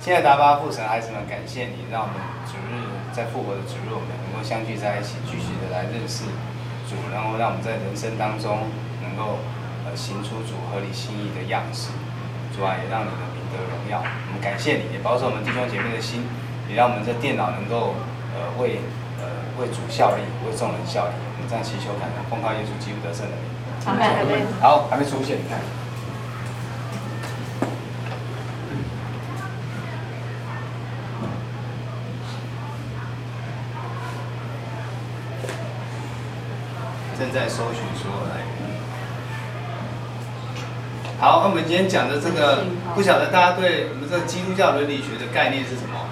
现在达巴父神孩子们，感谢你，让我们主日在复活的主日，我们能够相聚在一起，继续的来认识主，然后让我们在人生当中能够呃行出主合理心意的样式。主啊，也让你的名得荣耀。我们感谢。你，也保守我们弟兄姐妹的心，也让我们这电脑能够呃为呃为主效力，为众人效力。我们这样祈求，感恩，奉靠耶稣基督得胜的名。好，还没出现，你看。正在搜寻所有来源。好，那我们今天讲的这个，不晓得大家对我们这个基督教伦理学的概念是什么？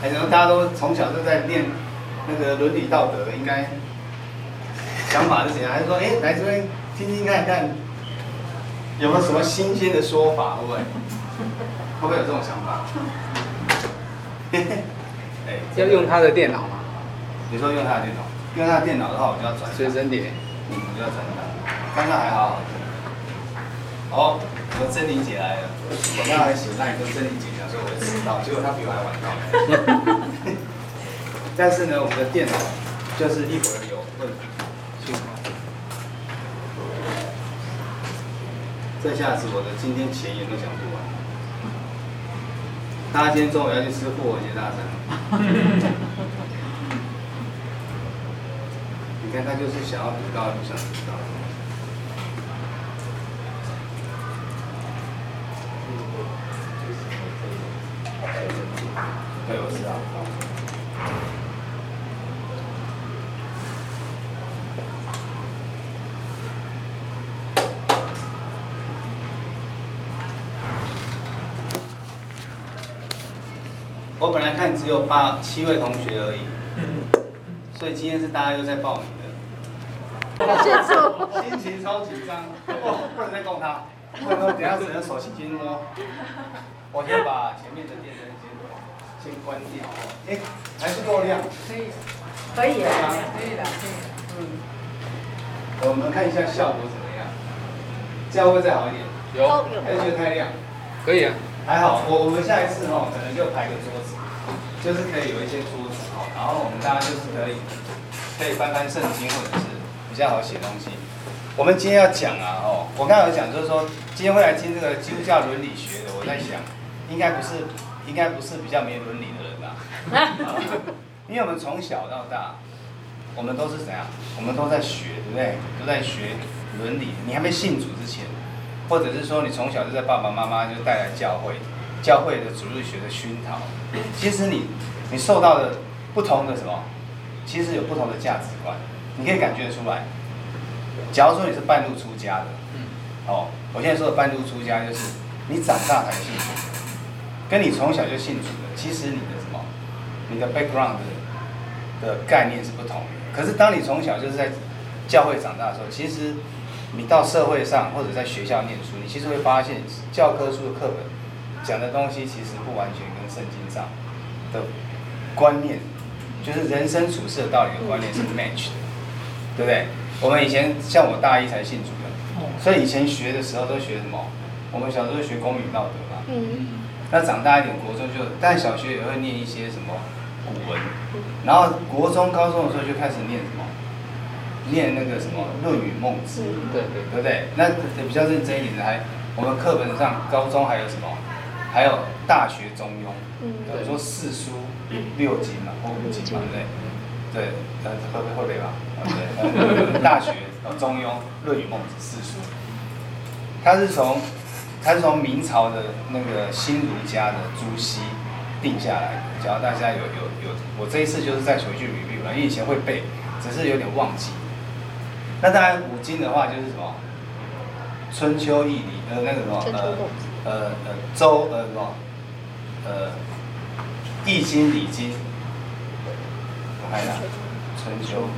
可能大家都从小都在念那个伦理道德，应该想法是怎样？还是说，哎，来这边听听看看，有没有什么新鲜的说法？会不会？会不会有这种想法？哎，要用他的电脑吗？你说用他的电脑？用他的电脑的话，我就要转随身碟。嗯，我就要转他。刚刚还好好。好，我珍妮姐来了。我刚刚还写那一个珍妮姐讲说我会迟到，结果她比我还晚到。但是呢，我们的电脑就是一会儿有问题。这下子我的今天前言都讲不完。大家今天中午要去吃复活节大餐。你看他就是想要读到，不想读到。对，我知道。我本来看只有八七位同学而已，所以今天是大家又在报名。心情超紧张，哦，不能再动它，不 然等下只能手轻轻摸。我先把前面的电灯先先关掉。哎，还是够亮。可以，可以啊，可以的，可以。嗯。我们看一下效果怎么样？这样会再好一点。有。还是觉得太亮？可以啊。还好，我我们下一次哈，可能就排个桌子，就是可以有一些桌子哈，然后我们大家就是可以可以翻翻圣经或者是。比较好写东西。我们今天要讲啊，哦，我刚才有讲，就是说今天会来听这个基督教伦理学的。我在想，应该不是，应该不是比较没伦理的人吧、啊。因为我们从小到大，我们都是怎样？我们都在学，对不对？都在学伦理。你还没信主之前，或者是说你从小就在爸爸妈妈就带来教会，教会的主日学的熏陶。其实你，你受到的不同的什么？其实有不同的价值观。你可以感觉得出来。假如说你是半路出家的，哦，我现在说的半路出家就是你长大才信主，跟你从小就信主的，其实你的什么，你的 background 的，的概念是不同的。可是当你从小就是在教会长大的时候，其实你到社会上或者在学校念书，你其实会发现教科书的课本讲的东西其实不完全跟圣经上的观念，就是人生处事的道理的观念是 match 的。对不对？我们以前像我大一才信主的，所以以前学的时候都学什么？我们小时候学公民道德嘛。嗯。那长大一点，国中就，但小学也会念一些什么古文，然后国中、高中的时候就开始念什么？念那个什么《论语》《孟子》。对对，对不对？那比较认真一点的还，我们课本上高中还有什么？还有《大学》《中庸》。嗯。等于说四书六经嘛，或五经嘛，对不对？对，呃，会会会背吧？对，大学、中庸、论语、孟子四书，他是从他是从明朝的那个新儒家的朱熹定下来的。假如大家有有有，我这一次就是再回去 review 了，因为以前会背，只是有点忘记。那当然五经的话就是什么？春秋易礼，呃，那个什么，呃呃呃周呃什么，呃易经礼经。我看一下，春秋、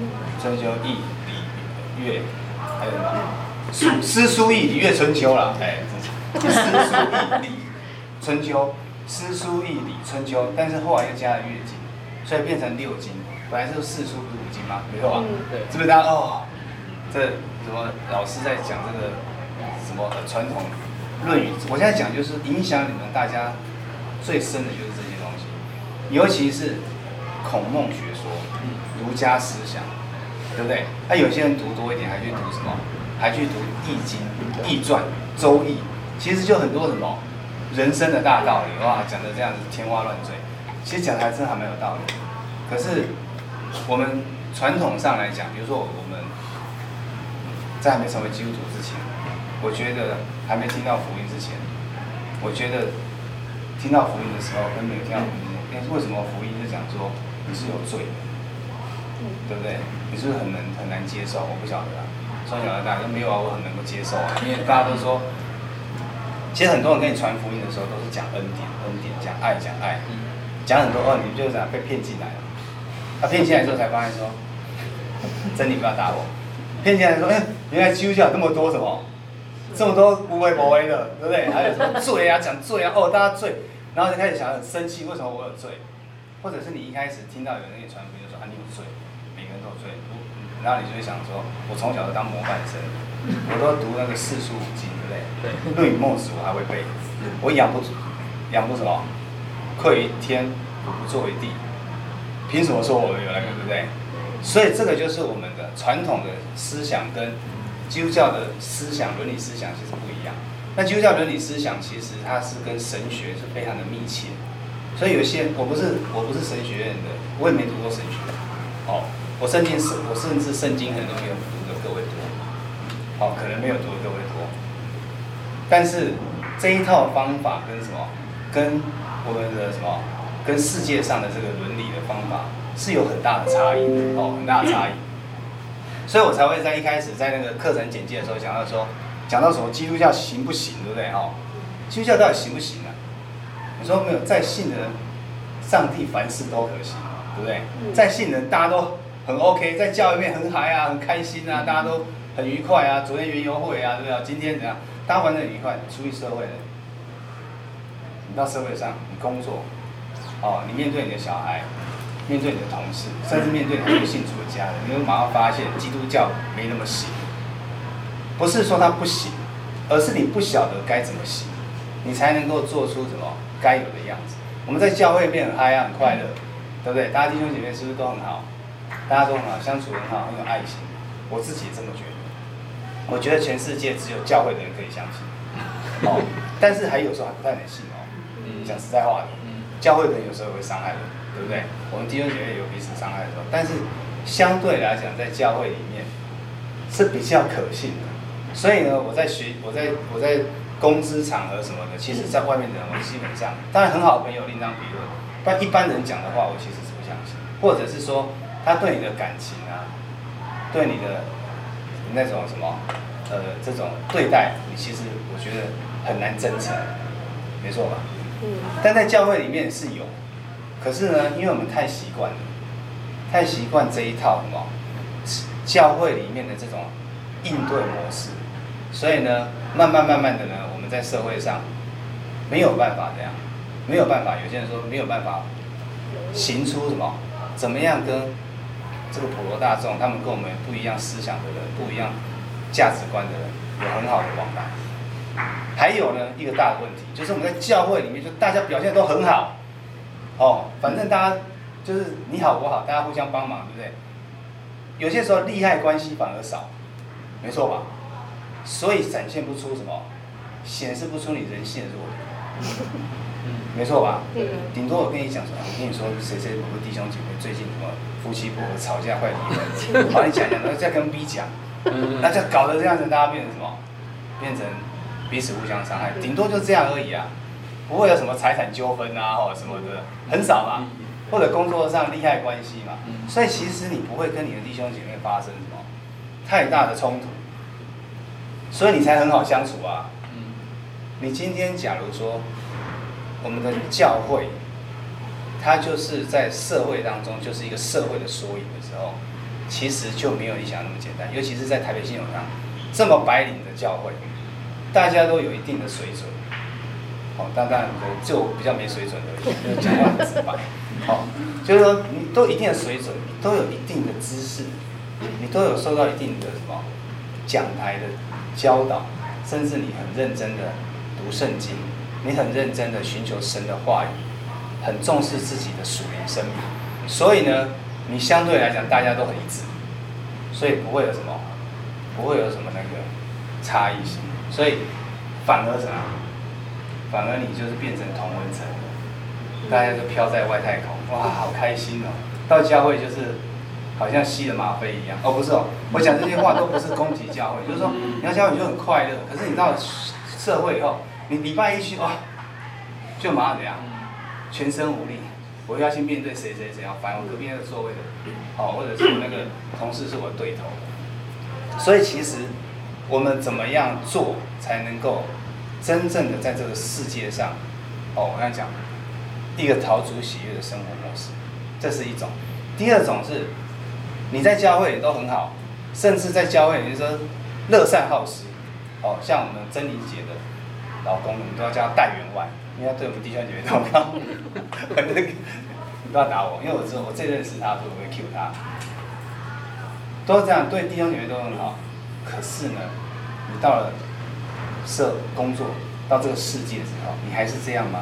春秋易礼乐，还有什么？诗书易礼乐春秋啦，哎，诗书易礼春秋，诗书易礼春秋，但是后来又加了乐经，所以变成六经。本来是四书不是五经吗？没错吧？对，是不是大家哦？这什么老师在讲这个什么传统论语？我现在讲就是影响你们大家最深的就是这些东西，尤其是孔孟学说、儒家思想，对不对？那、有些人读多一点，还去读什么？还去读《易经》《易传》《周易》，其实就很多什么人生的大道理，哇，讲的这样子天花乱坠。其实讲的还真还蛮有道理。可是我们传统上来讲，比如说我们在还没成为基督徒之前，我觉得还没听到福音之前，我觉得听到福音的时候跟没有听到福音，因为为什么福音是讲说你是有罪的，对不对？你是不是很能很难接受？我不晓得啊。从小到大都没有啊，我很能够接受啊，因为大家都说，其实很多人跟你传福音的时候都是讲恩典，恩典讲爱，讲爱，讲很多哦，你就是讲被骗进来了，他骗进来之后才发现说，真理不要打我，骗进来说，哎，原来基督教这么多什么，这么多无为不为的，对不对？还有什么罪啊，讲罪啊，哦，大家罪，然后就开始想很生气，为什么我有罪？或者是你一开始听到有人跟你传福音，就说啊，你有罪。然后你就会想说，我从小就当模范生，我都读那个四书五经，对不对？对。论语孟子我还会背，我养不，养不什么？愧于天，不作为地。凭什么说我有那个，对不对？所以这个就是我们的传统的思想跟基督教的思想、伦理思想其实不一样。那基督教伦理思想其实它是跟神学是非常的密切，所以有些我不是我不是神学院的，我也没读过神学，哦。我圣经是，我甚至圣经可能都没有读的各位多，好，可能没有读的各位多。但是这一套方法跟什么，跟我们的什么，跟世界上的这个伦理的方法是有很大的差异的哦，很大的差异。所以我才会在一开始在那个课程简介的时候讲到说，讲到什么基督教行不行，对不对？哦，基督教到底行不行呢？你说没有，在信的人，上帝凡事都可行，对不对？在信的人，大家都。很 OK，在教育里面很嗨啊，很开心啊，大家都很愉快啊。昨天园游会啊，对不对？今天怎样？大家玩得很愉快。出去社会了，你到社会上，你工作，哦，你面对你的小孩，面对你的同事，甚至面对你不信主的家人，你会马上发现基督教没那么行。不是说它不行，而是你不晓得该怎么行，你才能够做出什么该有的样子。我们在教会里面很嗨啊，很快乐，对不对？大家弟兄姐妹是不是都很好？大家都很好，相处很好，很有爱心。我自己也这么觉得。我觉得全世界只有教会的人可以相信。哦，但是还有时候还不太能信哦。讲实在话的，教会的人有时候会伤害人，对不对？我们弟兄姐妹有彼此伤害的时候，但是相对来讲，在教会里面是比较可信的。所以呢，我在学，我在我在公司场合什么的，其实在外面的人，我基本上当然很好的朋友另当别论，但一般人讲的话，我其实是不相信，或者是说。他对你的感情啊，对你的那种什么，呃，这种对待，你其实我觉得很难真诚，没错吧？嗯。但在教会里面是有，可是呢，因为我们太习惯了，太习惯这一套什么教会里面的这种应对模式，所以呢，慢慢慢慢的呢，我们在社会上没有办法这样，没有办法。有些人说没有办法行出什么，怎么样跟。这个普罗大众，他们跟我们不一样思想的人，不一样价值观的人，有很好的往来。还有呢，一个大的问题，就是我们在教会里面，就大家表现都很好，哦，反正大家就是你好我好，大家互相帮忙，对不对？有些时候利害关系反而少，没错吧？所以展现不出什么，显示不出你人性的弱点，没错吧？顶多我跟你讲说，我跟你说谁谁某个弟兄姐妹最近什么。夫妻不和吵架快离婚，好，你讲讲，然后再跟 B 讲，那就搞得这样子，大家变成什么？变成彼此互相伤害，顶多就这样而已啊，不会有什么财产纠纷啊，或者什么的，很少嘛。或者工作上利害关系嘛，所以其实你不会跟你的弟兄姐妹发生什么太大的冲突，所以你才很好相处啊。你今天假如说我们的教会。它就是在社会当中，就是一个社会的缩影的时候，其实就没有你想那么简单。尤其是在台北信友堂这么白领的教会，大家都有一定的水准。好，当然就比较没水准的，讲话很直白。好，就是说你都一定的水准，你都有一定的知识，你都有受到一定的什么讲台的教导，甚至你很认真的读圣经，你很认真的寻求神的话语，很重视自己的属灵生命，所以呢，你相对来讲大家都很一致，所以不会有什么，不会有什么那个差异性，所以反而什么，反而你就是变成同温层，大家都飘在外太空，哇，好开心哦！到教会就是好像吸了吗啡一样，哦，不是哦，我讲这些话都不是攻击教会，就是说你要教会你就很快乐，可是你到社会以后。你礼拜一去哦，就马上怎样，全身无力。我要去面对谁谁谁要烦我隔壁那个座位的，哦，或者是我那个同事是我对头。所以其实我们怎么样做才能够真正的在这个世界上，哦，我刚才讲一个陶足喜悦的生活模式，这是一种。第二种是你在教会也都很好，甚至在教会你就说乐善好施，哦，像我们真理姐的。老公，你都要叫他带员外，因为他对我们弟兄姐妹都很好。你不要打我，因为我知道我最认识他，所以我会 cue 他。都是这样，对弟兄姐妹都很好。可是呢，你到了社工作，到这个世界之后，你还是这样吗？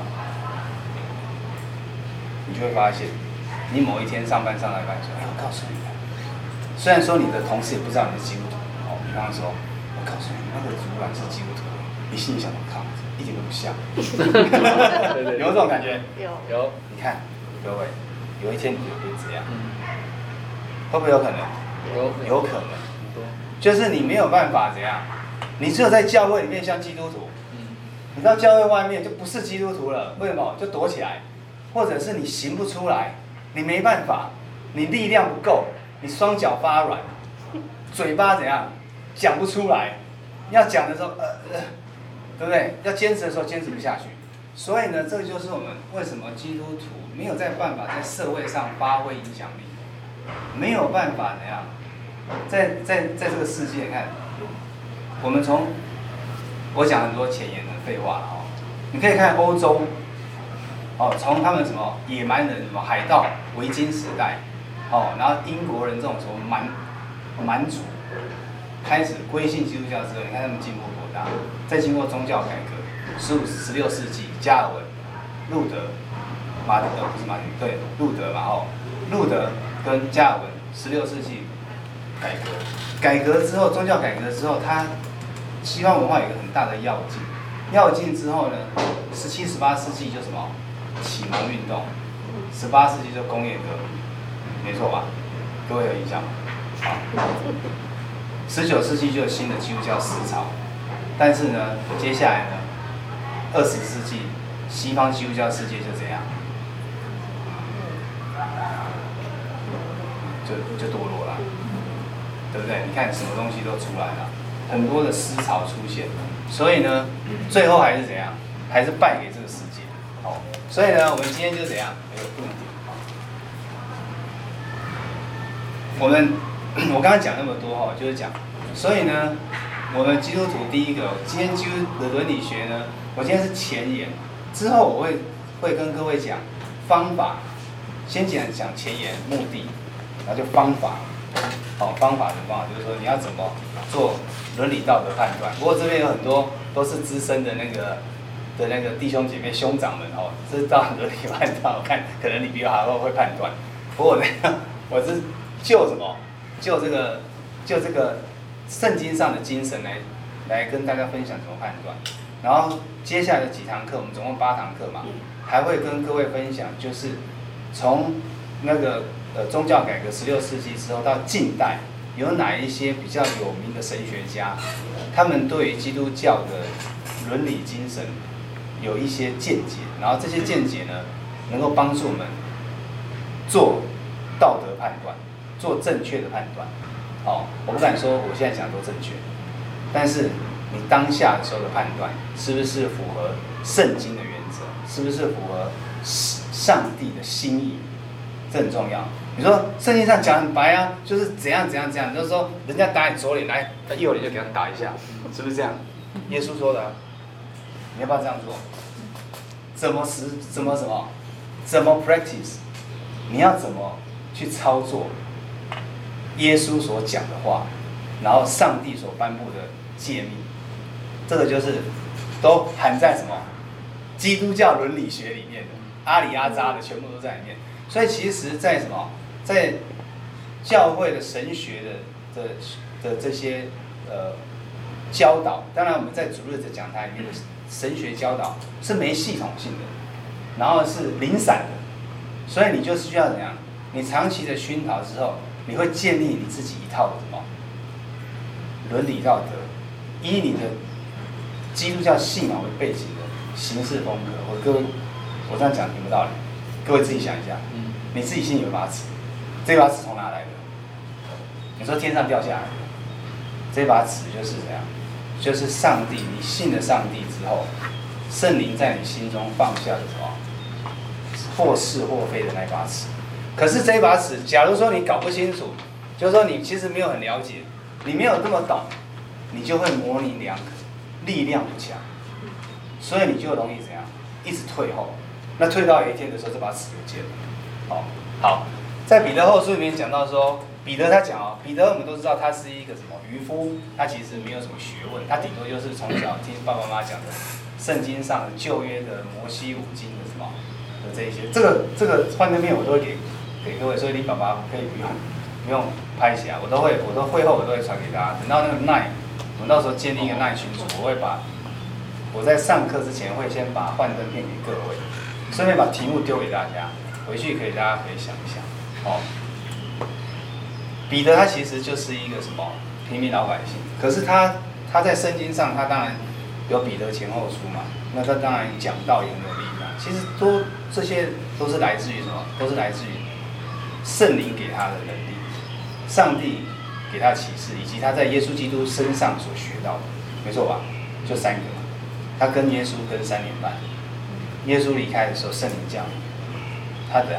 你就会发现，你某一天上班上到一半说：“哎，我告诉你，虽然说你的同事也不知道你是基督徒，哦，比方说，我告诉你，那个主管是基督徒，你心里想我靠。”一点都不像，有这种感觉？有有。你看，各位，有一天你就变这样，会不会有可能？有有可能。就是你没有办法怎样，你只有在教会里面像基督徒，你到教会外面就不是基督徒了。为什么？就躲起来，或者是你行不出来，你没办法，你力量不够，你双脚发软，嘴巴怎样，讲不出来，要讲的时候，呃呃。对不对？要坚持的时候坚持不下去，所以呢，这就是我们为什么基督徒没有在办法在社会上发挥影响力，没有办法怎样，在在在这个世界看，我们从我讲很多前言的废话了哦，你可以看欧洲，哦，从他们什么野蛮人什么海盗维京时代，哦，然后英国人这种什么蛮蛮族开始归信基督教之后，你看他们进步。再经过宗教改革，十五、十六世纪，加尔文、路德、马丁，呃，不是马丁，对，路德嘛，哦，路德跟加尔文，十六世纪改革，改革之后，宗教改革之后，他西方文化有一个很大的跃进，跃进之后呢，十七、十八世纪就什么启蒙运动，十八世纪就工业革命，没错吧？各位有印象吗？好，十九世纪就有新的基督教思潮。但是呢，接下来呢，二十世纪西方基督教世界就这样，就就堕落了，对不对？你看什么东西都出来了，很多的思潮出现，所以呢，最后还是怎样？还是败给这个世界。哦，所以呢，我们今天就怎样？没有重点。我们 我刚刚讲那么多哈，就是讲，所以呢。我们基督徒第一个，今天基督的伦理学呢，我今天是前言，之后我会会跟各位讲方法，先讲讲前言目的，然后就方法，好方法的方法就是说你要怎么做伦理道德判断。不过这边有很多都是资深的那个的那个弟兄姐妹兄长们哦，知道伦理判断，我看可能你比我还会会判断。不过我呢，我是就什么，就这个，就这个。圣经上的精神来，来跟大家分享怎么判断。然后接下来的几堂课，我们总共八堂课嘛，还会跟各位分享，就是从那个呃宗教改革十六世纪之后到近代，有哪一些比较有名的神学家，他们对于基督教的伦理精神有一些见解，然后这些见解呢，能够帮助我们做道德判断，做正确的判断。哦，我不敢说我现在讲的都正确，但是你当下的时候的判断是不是符合圣经的原则，是不是符合上帝的心意，这很重要。你说圣经上讲很白啊，就是怎样怎样怎样，就是说人家打你左脸，来他右脸就给他打一下，是不是这样？耶稣说的，你要不要这样做？怎么实？怎么什么？怎么 practice？你要怎么去操作？耶稣所讲的话，然后上帝所颁布的诫命，这个就是都含在什么基督教伦理学里面的阿里阿扎的全部都在里面。所以其实，在什么，在教会的神学的的的这些呃教导，当然我们在主日的讲台里面的神学教导是没系统性的，然后是零散的，所以你就是需要怎样？你长期的熏陶之后，你会建立你自己一套的什么伦理道德，以你的基督教信仰为背景的行事风格。我各位，我这样讲明不道理，各位自己想一下。你自己心里有把尺，这把尺从哪来的？你说天上掉下来的，这把尺就是怎样？就是上帝，你信了上帝之后，圣灵在你心中放下的什么？或是或非的那把尺。可是这把尺，假如说你搞不清楚，就是说你其实没有很了解，你没有这么懂，你就会模棱两可，力量不强，所以你就容易怎样？一直退后。那退到有一天的时候，这把尺不见了。好，好，在彼得后书里面讲到说，彼得他讲哦，彼得我们都知道他是一个。什么渔夫，他其实没有什么学问，他顶多就是从小听爸爸妈妈讲的圣经上的旧约的摩西五经的什么的这一些，这个。这个。幻灯片我都会给。给各位，所以你爸爸可以不用不用拍起来，我都会，我都会后我都会传给大家。等到那个奈，我们到时候建立一个奈群组，我会把我在上课之前会先把幻灯片给各位，顺便把题目丢给大家，回去可以大家可以想一想。哦，彼得他其实就是一个什么平民老百姓，可是他他在圣经上他当然有彼得前后书嘛，那他当然讲道也很有力量。其实都这些都是来自于什么？都是来自于。圣灵给他的能力，上帝给他启示，以及他在耶稣基督身上所学到的，没错吧？就三个嘛。他跟耶稣跟三年半，耶稣离开的时候，圣灵降临，他得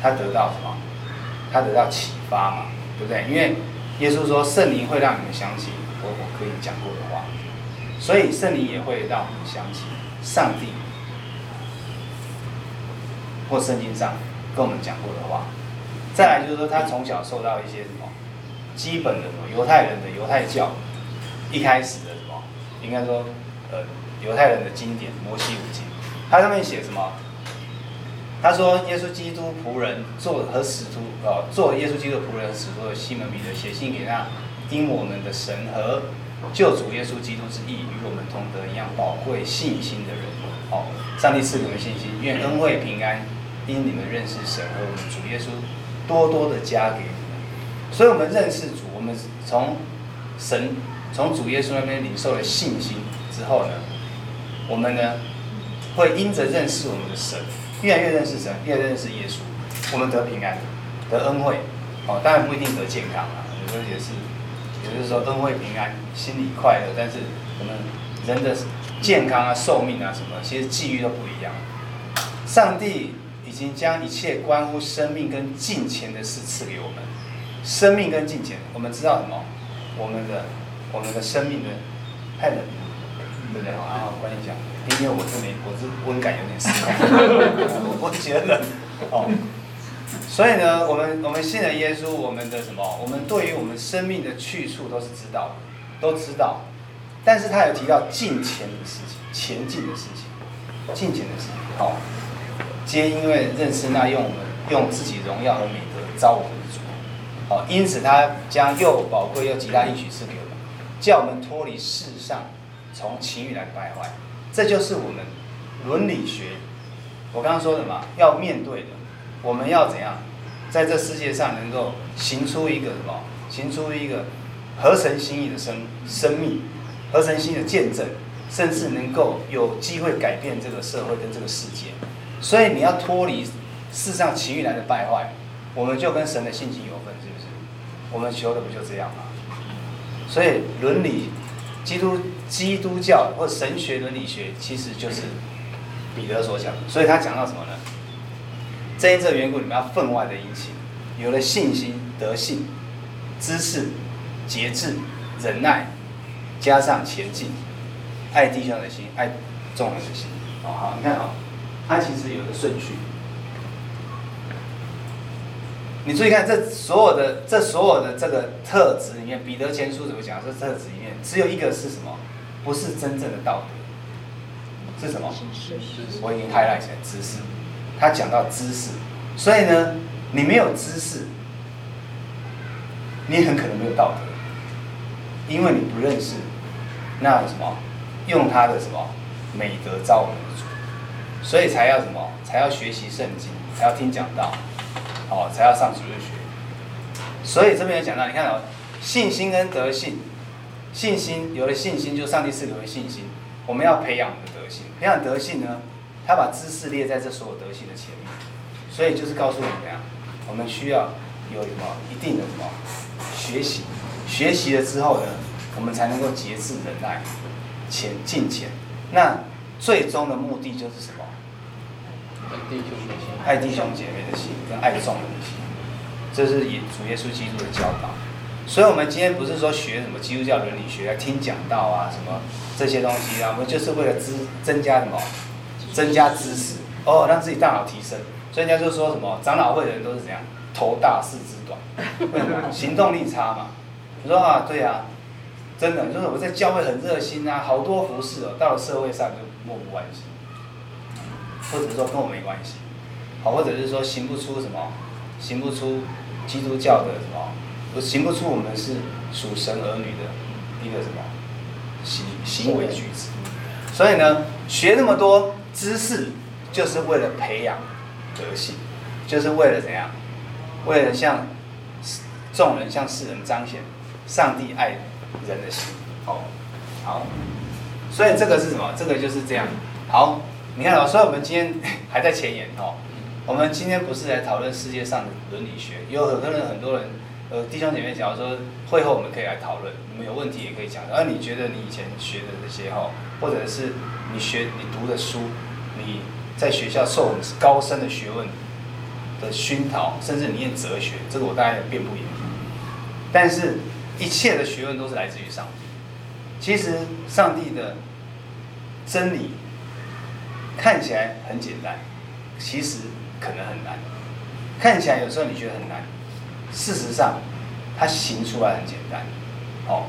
他得到什么？他得到启发嘛，对不对？因为耶稣说圣灵会让你们想起我我可以讲过的话，所以圣灵也会让我们想起上帝或圣经上跟我们讲过的话。再来就是说，他从小受到一些什么基本的什么犹太人的犹太教，一开始的什么，应该说，呃，犹太人的经典摩西五经，他上面写什么？他说耶稣基督仆人做和使徒，呃，做耶稣基督仆人和使徒的西门彼得写信给那因我们的神和救主耶稣基督之义与我们同得一样宝贵信心的人，哦，上帝赐给我们信心，愿恩惠平安因你们认识神和我们主耶稣。多多的加给你们，所以我们认识主，我们从神从主耶稣那边领受了信心之后呢，我们呢会因着认识我们的神，越来越认识神，越来越认识耶稣，我们得平安，得恩惠，哦，当然不一定得健康啊，有时候也是，也就是说恩惠平安，心里快乐，但是我们人的。健康啊、寿命啊什么，其实际遇都不一样，上帝。已经将一切关乎生命跟金钱的事赐给我们。生命跟金钱，我们知道什么？我们的我们的生命的？太冷了，对不对？然后关于讲，因为我这里我是温感有点失控，我觉得冷哦。所以呢，我们我们信了耶稣，我们的什么？我们对于我们生命的去处都是知道的，都知道。但是他有提到金钱的事情，前进的事情，金钱的事情，好。皆因为认识那用我们用自己荣耀和美德招我们的主，好，因此他将又宝贵又极大应许赐给我们，叫我们脱离世上从情欲来败坏。这就是我们伦理学，我刚刚说的嘛，要面对的，我们要怎样，在这世界上能够行出一个什么，行出一个合神心意的生生命，合神心的见证，甚至能够有机会改变这个社会跟这个世界。所以你要脱离世上情欲来的败坏，我们就跟神的性情有分，是不是？我们求的不就这样吗？所以伦理，基督基督教或神学伦理学，其实就是彼得所讲。所以他讲到什么呢？正因这个缘故，你们要分外的殷勤，有了信心、德性、知识、节制、忍耐，加上前进，爱弟兄的心，爱众人的心。哦，好，你看啊。它其实有个顺序，你注意看，这所有的这所有的这个特质里面，彼得前书怎么讲？这特质里面只有一个是什么？不是真正的道德，是什么？我已经 highlight 成知识。他讲到知识，所以呢，你没有知识，你很可能没有道德，因为你不认识那什么，用他的什么美德造我们的主，所以才要什么，才要学习圣经，才要听讲道，哦，才要上主日学。所以这边有讲到，你看哦，信心跟德性，信心有了信心，就上帝赐给我信心，我们要培养我们的德性，培养德性呢。他把知识列在这所有德性的前面，所以就是告诉我们怎样，我们需要有什么一定的什么学习，学习了之后呢，我们才能够节制忍耐，前进前。那最终的目的就是什么？爱弟兄的心，爱弟兄姐妹的心跟爱众人的心，这是以主耶稣基督的教导。所以，我们今天不是说学什么基督教伦理学，来听讲道啊，什么这些东西啊，我们就是为了增增加什么？增加知识哦，让自己大脑提升。所以人家就说什么长老会的人都是怎样，头大四肢短，为什么？行动力差嘛。我说啊，对啊，真的就是我在教会很热心啊，好多服侍哦，到了社会上就漠不关心，或者说跟我没关系，好，或者是说行不出什么，行不出基督教的什么，我行不出我们是属神儿女的一个什么行行为举止。所以呢，学那么多。知识就是为了培养德性，就是为了怎样？为了向众人、向世人彰显上帝爱人的心。哦，好，所以这个是什么？这个就是这样。好，你看哦，所以我们今天还在前言哦。我们今天不是来讨论世界上的伦理学，有很多人、很多人，呃，弟兄姐妹，讲说会后我们可以来讨论，你们有问题也可以讲。而你觉得你以前学的这些哈，或者是你学、你读的书。你在学校受高深的学问的熏陶，甚至你念哲学，这个我大概也辩不赢。但是，一切的学问都是来自于上帝。其实，上帝的真理看起来很简单，其实可能很难。看起来有时候你觉得很难，事实上，它行出来很简单。哦。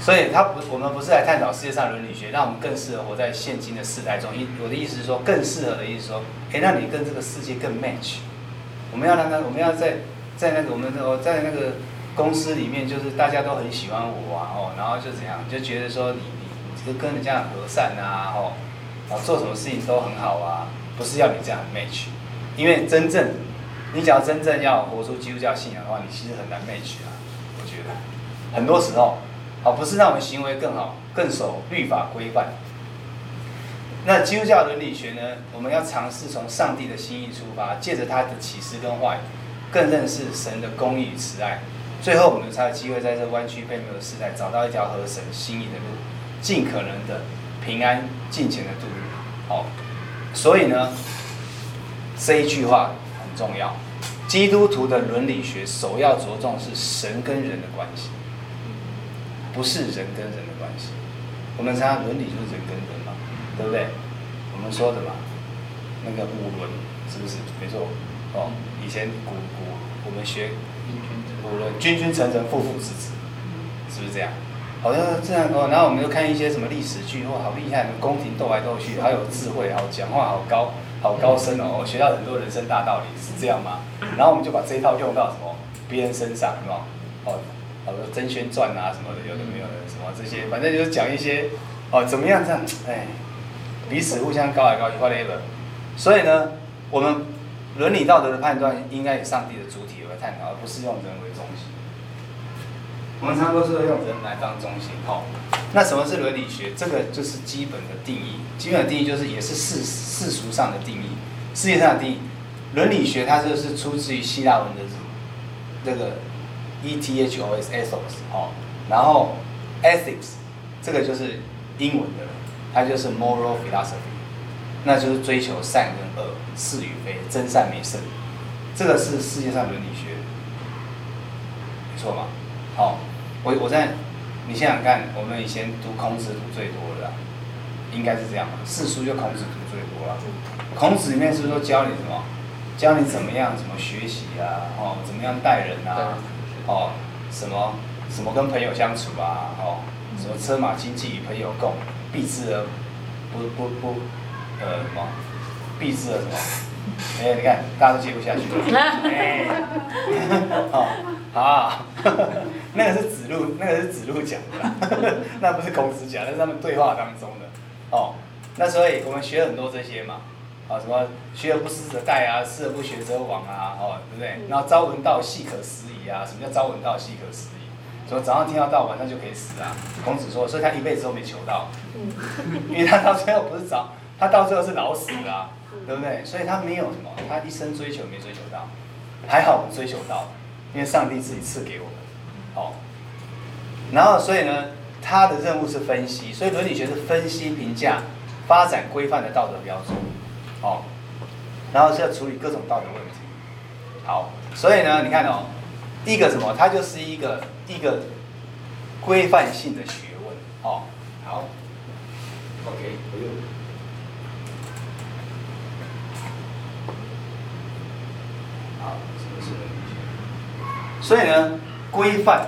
所以，他不，我们不是来探讨世界上伦理学，让我们更适合活在现今的世代中。一，我的意思是说，更适合的意思是说，哎，让你跟这个世界更 match。我们要让他，我们要在在那个我们的在那个公司里面，就是大家都很喜欢我啊，哦，然后就怎样，就觉得说你你就跟人家很和善啊，哦，啊，做什么事情都很好啊，不是要你这样 match。因为真正，你只要真正要活出基督教信仰的话，你其实很难 match 啊。我觉得，很多时候。好，不是让我们行为更好、更守律法规范。那基督教伦理学呢？我们要尝试从上帝的心意出发，借着他的启示跟话语，更认识神的公义与慈爱。最后，我们才有机会在这弯曲悖谬的时代，找到一条合神心意的路，尽可能的平安、尽情的度日。好，所以呢，这一句话很重要。基督徒的伦理学首要着重是神跟人的关系。不是人跟人的关系，我们常常伦理就是人跟人嘛，对不对？我们说的嘛，那个五伦是不是？没错，哦，以前古古我们学五伦，君君臣臣，父父子子，是不是这样？好像这样哦。然后我们就看一些什么历史剧，哇，好厉害，宫廷斗来斗去，好有智慧，好讲话，好高，好高深哦。学到很多人生大道理，是这样吗？然后我们就把这一套用到什么别人身上，是吧？哦。好多甄嬛传啊什么的，有的没有的，什么这些，反正就是讲一些哦，怎么样这样，哎，彼此互相高来高去，whatever。所以呢，我们伦理道德的判断应该以上帝的主体来探讨，而不是用人为中心。我们常常都是用人来当中心。好，那什么是伦理学？这个就是基本的定义。基本的定义就是也是世世俗上的定义，世界上的定义。伦理学它就是出自于希腊文的这个。E T H O S ethos 哦，然后 ethics 这个就是英文的，它就是 moral philosophy，那就是追求善跟恶、是与非、真善美圣，这个是世界上伦理学，没错吧？好，我我在你想想看，我们以前读孔子读最多的，应该是这样吧，四书就孔子读最多了。孔子里面是不是都教你什么？教你怎么样怎么学习啊？哦，怎么样待人啊？哦，什么什么跟朋友相处啊？哦，什么车马经济与朋友共，避之而不不不，呃什么，避之而什么？哎，你看大家都接不下去了。哎，好，好，那个是子路，那个是子路讲的，那不是孔子讲，那是他们对话当中的。哦，那所以我们学很多这些嘛，啊什么学而不思则殆啊，思而不学则罔啊，哦对不对？然后朝闻道，夕可死矣啊，什么叫朝闻道，夕可死矣？说早上听到道，晚上就可以死啊。孔子说，所以他一辈子都没求到，因为他到最后不是早，他到最后是老死啊，对不对？所以他没有什么，他一生追求没追求到，还好我们追求到，因为上帝自己赐给我们，好。然后所以呢，他的任务是分析，所以伦理学是分析、评价、发展规范的道德标准，哦，然后是要处理各种道德问题。好，所以呢，你看哦。第一个什么？它就是一个一个规范性的学问哦。好，OK，不用。好，什么是伦理学？所以呢，规范，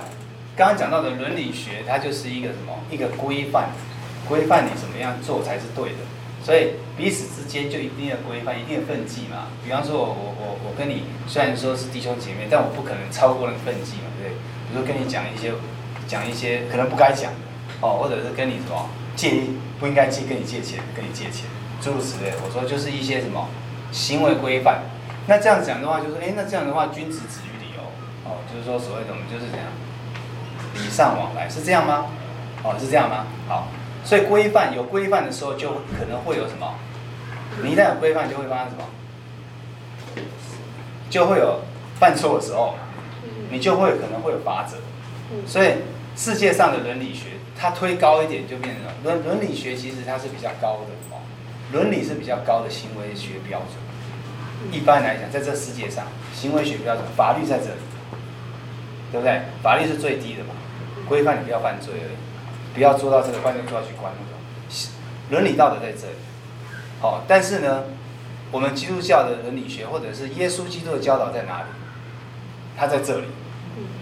刚刚讲到的伦理学，它就是一个什么？一个规范，规范你怎么样做才是对的。所以彼此之间就一定要规范，一定要分际嘛。比方说我我我我跟你虽然说是弟兄姐妹，但我不可能超过那个分际嘛，对不对？比如说跟你讲一些讲一些可能不该讲的哦，或者是跟你什么借不应该借跟你借钱，跟你借钱诸如此类。我说就是一些什么行为规范。那这样讲的话，就是哎，那这样的话，君子止于就是说所谓的我们就是这样礼尚往来，是这样吗？哦，是这样吗？好。所以规范有规范的时候，就可能会有什么？你一旦有规范，就会发生什么？就会有犯错的时候，你就会可能会有法则。所以世界上的伦理学，它推高一点，就变成伦伦理学，其实它是比较高的哦。伦理是比较高的行为学标准。一般来讲，在这世界上，行为学标准，法律在这里，对不对？法律是最低的嘛，规范你不要犯罪而已。不要做到这个，关键就要去关那种伦理道德在这里。好，但是呢，我们基督教的伦理学，或者是耶稣基督的教导在哪里？他在这里，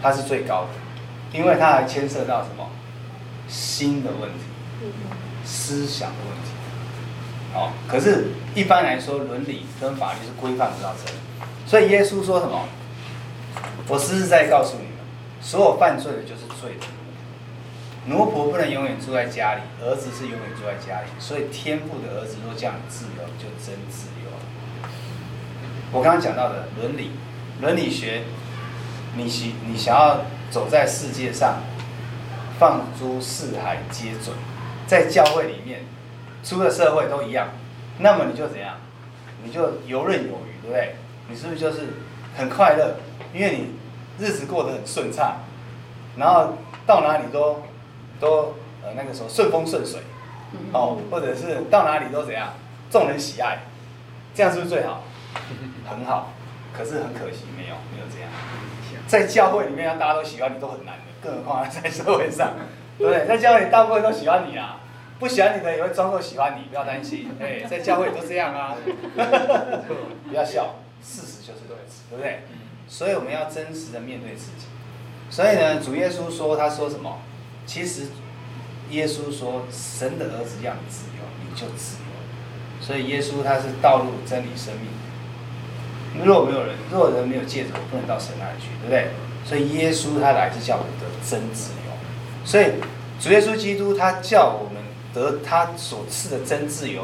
他是最高的，因为他还牵涉到什么？心的问题，思想的问题。好，可是一般来说，伦理跟法律是规范不到这里。所以耶稣说什么？我实实在在告诉你们，所有犯罪的就是罪的。奴仆不能永远住在家里，儿子是永远住在家里。所以天父的儿子若叫你自由，就真自由。我刚刚讲到的伦理、伦理学，你想你想要走在世界上，放诸四海皆准，在教会里面，出了社会都一样，那么你就怎样？你就游刃有余，对不对？你是不是就是很快乐？因为你日子过得很顺畅，然后到哪里都。都呃那个时候顺风顺水，哦，或者是到哪里都怎样，众人喜爱，这样是不是最好？很好，可是很可惜没有没有这样，在教会里面让大家都喜欢你都很难的，更何况在社会上，对不对？在教会里大部分都喜欢你啊，不喜欢你的也会装作喜欢你，不要担心，哎，在教会都这样啊，不要笑，事实就是如此，对不对？所以我们要真实的面对自己，所以呢，主耶稣说他说什么？其实，耶稣说：“神的儿子让你自由，你就自由。”所以耶稣他是道路、真理、生命。若没有人，若人没有借着我，不能到神那里去，对不对？所以耶稣他来是叫我们得真自由。所以主耶稣基督他叫我们得他所赐的真自由，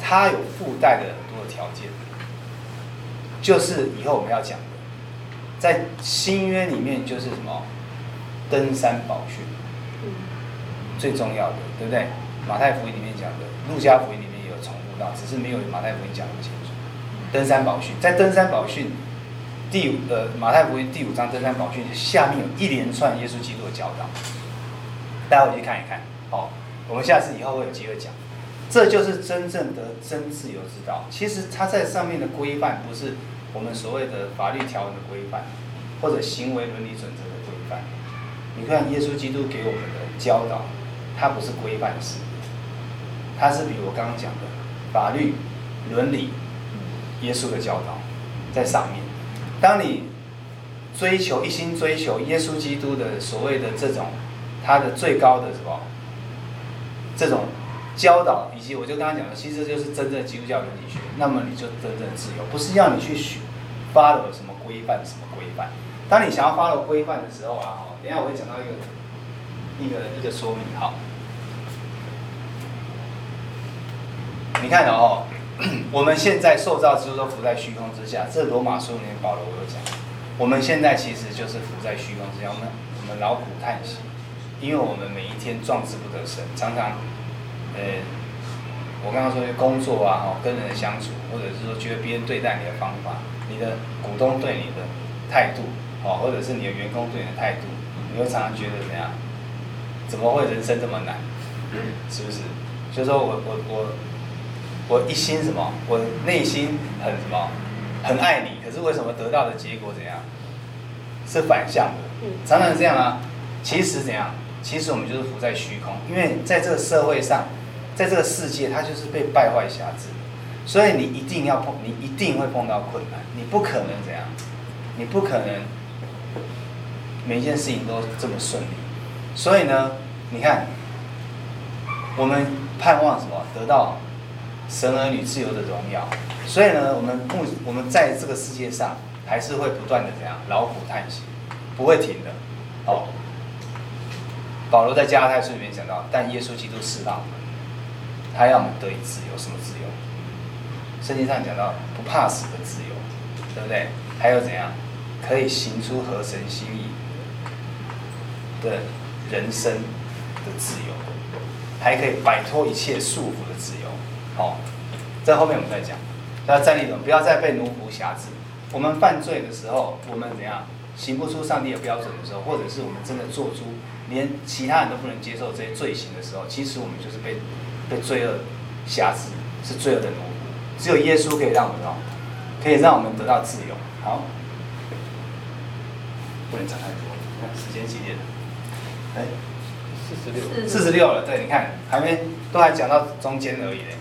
他有附带的很多的条件，就是以后我们要讲，在新约里面就是什么登山宝训。最重要的，对不对？马太福音里面讲的，路加福音里面也有重复到，只是没有马太福音讲那么清楚。登山宝训，在登山宝训第五的马太福音第五章登山宝训下面有一连串耶稣基督的教导，大家回去看一看。好，我们下次以后会有机会讲。这就是真正的真自由之道。其实它在上面的规范，不是我们所谓的法律条文的规范，或者行为伦理准则的规范。你看耶稣基督给我们的教导。它不是规范式，它是比如我刚刚讲的法律、伦理、耶稣的教导在上面。当你追求一心追求耶稣基督的所谓的这种他的最高的什么这种教导，以及我就刚刚讲的，其实就是真正基督教伦理学。那么你就真正自由，不是要你去学 follow 什么规范什么规范。当你想要 follow 规范的时候啊，等下我会讲到一个一个一个说明哈。你看哦，我们现在受造之物都浮在虚空之下，这罗马书里面保罗我有讲，我们现在其实就是浮在虚空之下，我们我们劳苦叹息，因为我们每一天壮志不得伸，常常。呃，我刚刚说的工作啊，哦，跟人的相处，或者是说觉得别人对待你的方法，你的股东对你的态度，哦，或者是你的员工对你的态度，你会常常觉得怎样？怎么会人生这么难？是不是？就是说我我我我一心什么？我内心很什么？很爱你，可是为什么得到的结果怎样？是反向的，常常这样啊。其实怎样？其实我们就是浮在虚空，因为在这个社会上。在这个世界，它就是被败坏辖制，所以你一定要碰，你一定会碰到困难，你不可能怎样，你不可能每一件事情都这么顺利。所以呢，你看，我们盼望什么？得到神儿女自由的荣耀。所以呢，我们目我们在这个世界上还是会不断的怎样劳苦叹息，不会停的。哦，保罗在加拉太书里面讲到，但耶稣基督是道。他要我们得以自由，什么自由？圣经上讲到不怕死的自由，对不对？还有怎样可以行出合神心意的人生的自由，还可以摆脱一切束缚的自由。好、在后面我们再讲。要站立稳，不要再被奴仆辖制。我们犯罪的时候，我们怎样行不出上帝的标准的时候，或者是我们真的做出连其他人都不能接受这些罪行的时候，其实我们就是被。被罪恶辖制，是罪恶的奴仆，只有耶稣可以让我们哦，可以让我们得到自由。好，不能讲太多，看时间几点了？哎，四十六，四十六了。对，你看还没都还讲到中间而已嘞。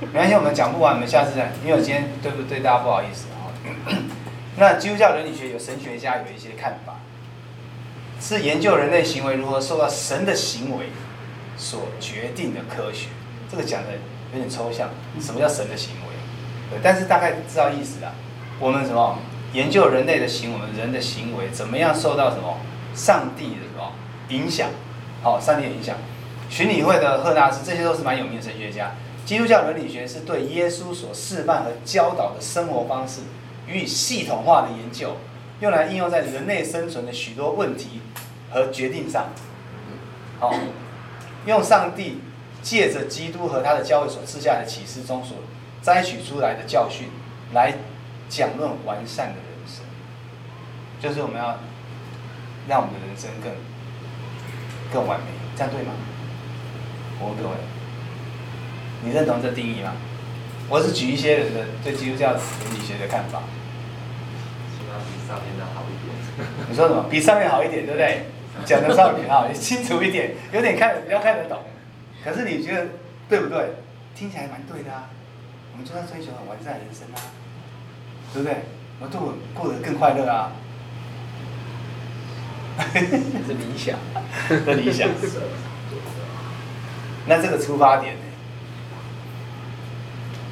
没关系，我们讲不完，我们下次再。因为我今天对不对大家不好意思啊。那基督教伦理学有神学家有一些看法，是研究人类行为如何受到神的行为所决定的科学。这个讲的有点抽象，什么叫神的行为？对，但是大概知道意思啦。我们什么研究人类的行为，人的行为怎么样受到什么上帝的什么影响？好，上帝的影响。循理会的赫纳斯，这些都是蛮有名的神学家。基督教伦理学是对耶稣所示范和教导的生活方式予以系统化的研究，用来应用在人类生存的许多问题和决定上。好，用上帝。借着基督和他的教会所赐下的启示中所摘取出来的教训，来讲论完善的人生，就是我们要让我们的人生更更完美，这样对吗？我问各位，你认同这定义吗？我是举一些人的对基督教伦理学的看法。希望比上面的好一点。你说什么？比上面好一点，对不对？讲的稍微比较好，清楚一点，有点看比较看得懂。可是你觉得对不对？听起来蛮对的啊！我们就在追求很完善的人生啊，对不对？我们度过得更快乐啊！是理想，的理想。那这个出发点呢？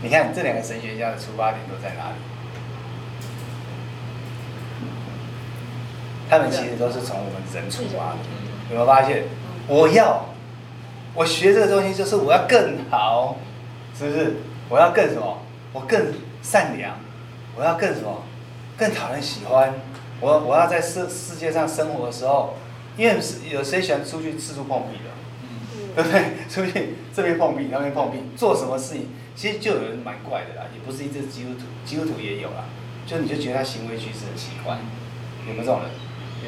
你看这两个神学家的出发点都在哪里？他们其实都是从我们人出发的。有没有发现？我要。我学这个东西就是我要更好，是不是？我要更什么？我更善良，我要更什么？更讨人喜欢。我我要在世世界上生活的时候，因为有谁喜欢出去四处碰壁的？嗯，对不对？出去这边碰壁，那边碰壁，做什么事情，其实就有人蛮怪的啦，也不是一直基督徒，基督徒也有啦。就你就觉得他行为举止很奇怪，有没有这种人？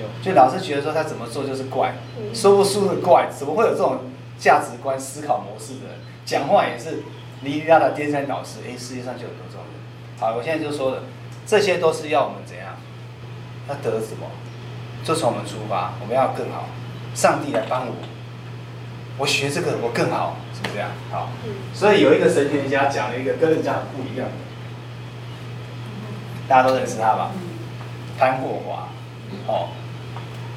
有。就老是觉得说他怎么做就是怪，说不出的怪，怎么会有这种？价值观、思考模式的人，讲话也是你让他颠三倒四。哎，世界上就有很多这种人。好，我现在就说了，这些都是要我们怎样？要得什么？就从我们出发，我们要更好。上帝来帮我，我学这个我更好，是不是这样？好。所以有一个神学家讲了一个跟人家很不一样的，大家都认识他吧？潘霍华，哦，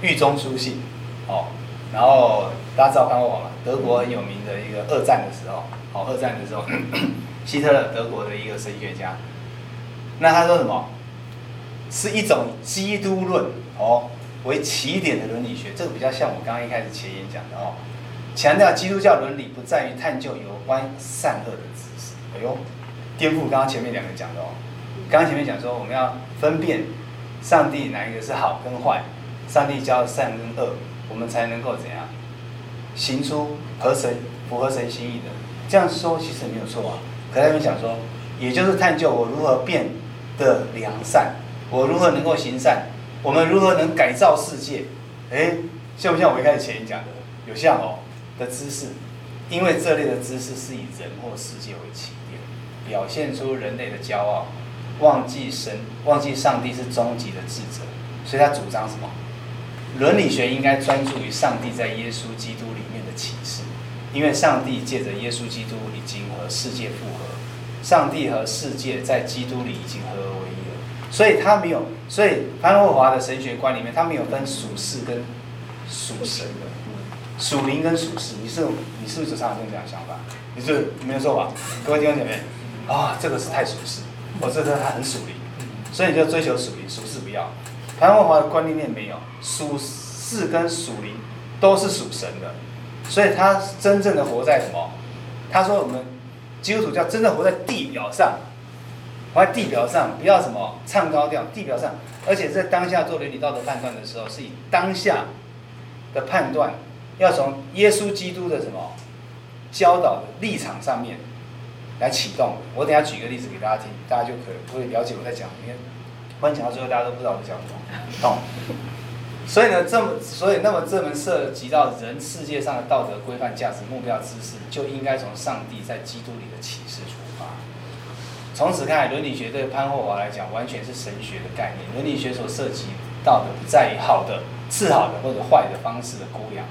狱中书信，哦。然后大家知道潘霍华吗？德国很有名的一个二战的时候，好，二战的时候，希特勒德国的一个神学家，那他说什么？是一种基督论哦为起点的伦理学，这个比较像我刚刚一开始前言讲的哦，强调基督教伦理不在于探究有关善恶的知识。哎呦，颠覆刚刚前面两个讲的哦，刚刚前面讲说我们要分辨上帝哪一个是好跟坏，上帝教善跟恶，我们才能够怎样？行出合神符合神心意的，这样说其实没有错啊。可他们讲说，也就是探究我如何变得良善，我如何能够行善，我们如何能改造世界？哎，像不像我一开始前面讲的？有像哦的知识，因为这类的知识是以人或世界为起点，表现出人类的骄傲，忘记神，忘记上帝是终极的智者，所以他主张什么？伦理学应该专注于上帝在耶稣基督里的启示，因为上帝借着耶稣基督已经和世界复合，上帝和世界在基督里已经合而为一了，所以他没有，所以潘霍华的神学观里面，他没有分属世跟属神的，属灵跟属世，你是你是不是常常这样想法？你是没有错吧？各位弟兄姐妹，啊，这个是太属世，我这个他很属灵，所以你就追求属灵，属世不要。潘霍华的观念里面没有属世跟属灵都是属神的，所以他真正的活在什么？他说我们基督徒叫真正活在地表上，活在地表上，不要什么唱高调，地表上，而且在当下做伦理道德判断的时候，是以当下的判断要从耶稣基督的什么教导的立场上面来启动。我等下举个例子给大家听，大家就可以会了解我在讲什么。关讲到最后，大家都不知道我讲什么，懂？所以呢，这么所以那么这门涉及到人世界上的道德规范、价值、目标、知识，就应该从上帝在基督里的启示出发。从此看来，伦理学对潘霍华来讲，完全是神学的概念。伦理学所涉及到的，不在于好的、次好的或者坏的方式的估量。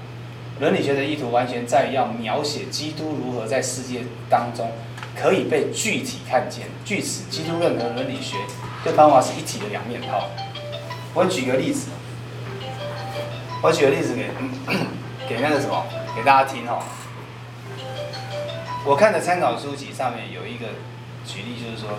伦理学的意图，完全在于要描写基督如何在世界当中可以被具体看见。据此，基督论和伦理学。对方法是一体的两面套。我举个例子，我举个例子给给那个什么，给大家听哦。我看的参考书籍上面有一个举例，就是说，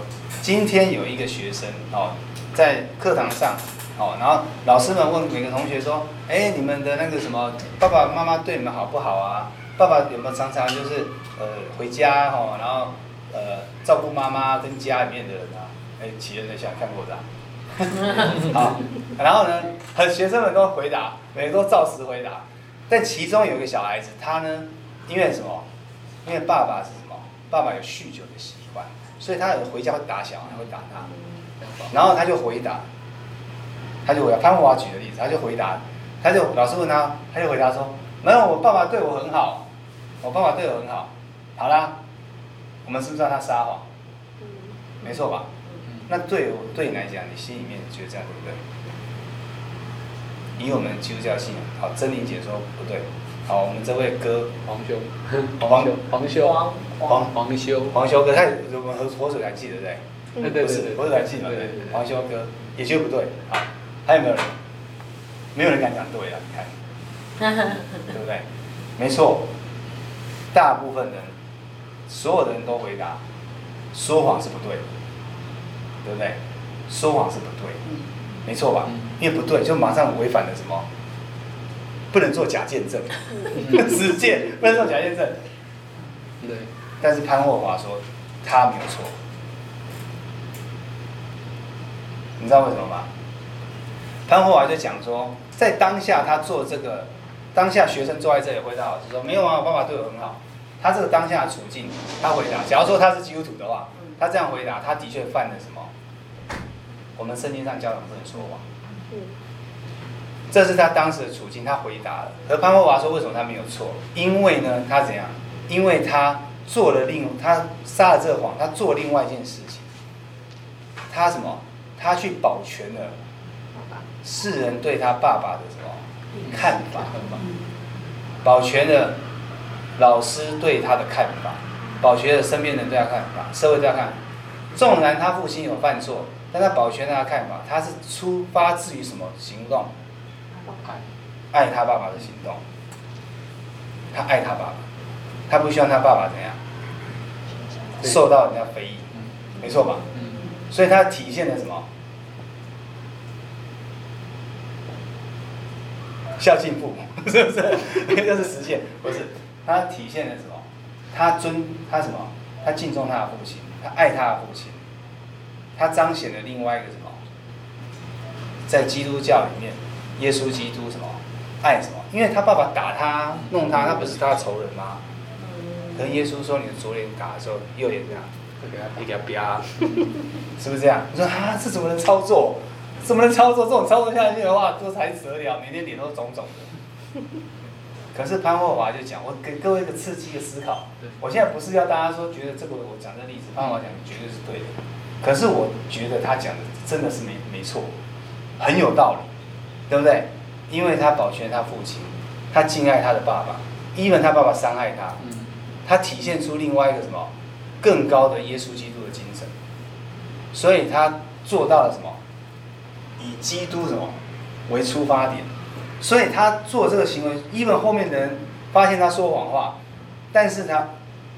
今天有一个学生哦，在课堂上哦，然后老师们问每个同学说：“哎，你们的那个什么爸爸妈妈对你们好不好啊？爸爸有没有常常就是呃回家哦，然后呃照顾妈妈跟家里面的人啊？”哎，企业在想看过的，好，然后呢，学生们都回答，每个都照实回答，但其中有一个小孩子，他呢，因为什么？因为爸爸是什么？爸爸有酗酒的习惯，所以他有回家会打小孩，会打他，然后他就回答，他就回答潘华举的例子，他就回答，他就老师问他，他就回答说，没有，我爸爸对我很好，我爸爸对我很好，好啦，我们是不是让他撒谎？没错吧？那对我对你来讲，你心里面觉得这样对不对？以我们基督教信仰，好，真理姐说不对。好，我们这位哥黄修，黄 黄修，黄黄修，黄修哥，他我们活水还记得对不对？对对对，活水还记得对对对，黄修哥也觉得不对。好，还有没有人？没有人敢讲对啊，你看，对不对？没错，大部分人，所有的人都回答，说谎是不对的。对不对？说谎是不对，没错吧？因为不对，就马上违反了什么？不能做假见证，实践不能做假见证。对。但是潘霍华说他没有错，你知道为什么吗？潘霍华就讲说，在当下他做这个，当下学生坐在这里回答老师说没有啊，我爸爸对我很好。他这个当下的处境，他回答，假如说他是基督徒的话，他这样回答，他的确犯了什么？我们圣经上教导不能说谎，这是他当时的处境，他回答了。而潘霍华说，为什么他没有错？因为呢，他怎样？因为他做了另，他撒了这个谎，他做另外一件事情。他什么？他去保全了世人对他爸爸的什么看法？保全了老师对他的看法，保全了身边人对他看法，社会对他看法。纵然他父亲有犯错。但他保全他的看法，他是出发自于什么行动？爱，爱他爸爸的行动。他爱他爸爸，他不希望他爸爸怎样？受到人家非议，没错吧？所以他体现了什么？孝敬父母，是不是？这就是实现，不是？他体现了什么？他尊他什么？他敬重他的父亲，他爱他的父亲，他彰显了另外一个什么？在基督教里面，耶稣基督什么？爱什么？因为他爸爸打他、弄他，他不是他的仇人吗？可是耶稣说：“你的左脸打的时候，右脸这样，会给他，会给他啪，是不是这样？”你说啊，这怎么能操作？怎么能操作？这种操作下去的话，这才死得了，每天脸都肿肿的。可是潘霍华就讲，我给各位一个刺激的思考。我现在不是要大家说觉得这个我讲的例子，潘霍华讲的绝对是对的。可是我觉得他讲的真的是没没错，很有道理，对不对？因为他保全他父亲，他敬爱他的爸爸，even 他爸爸伤害他，他体现出另外一个什么更高的耶稣基督的精神，所以他做到了什么？以基督什么为出发点？所以他做这个行为，even 后面的人发现他说谎话，但是他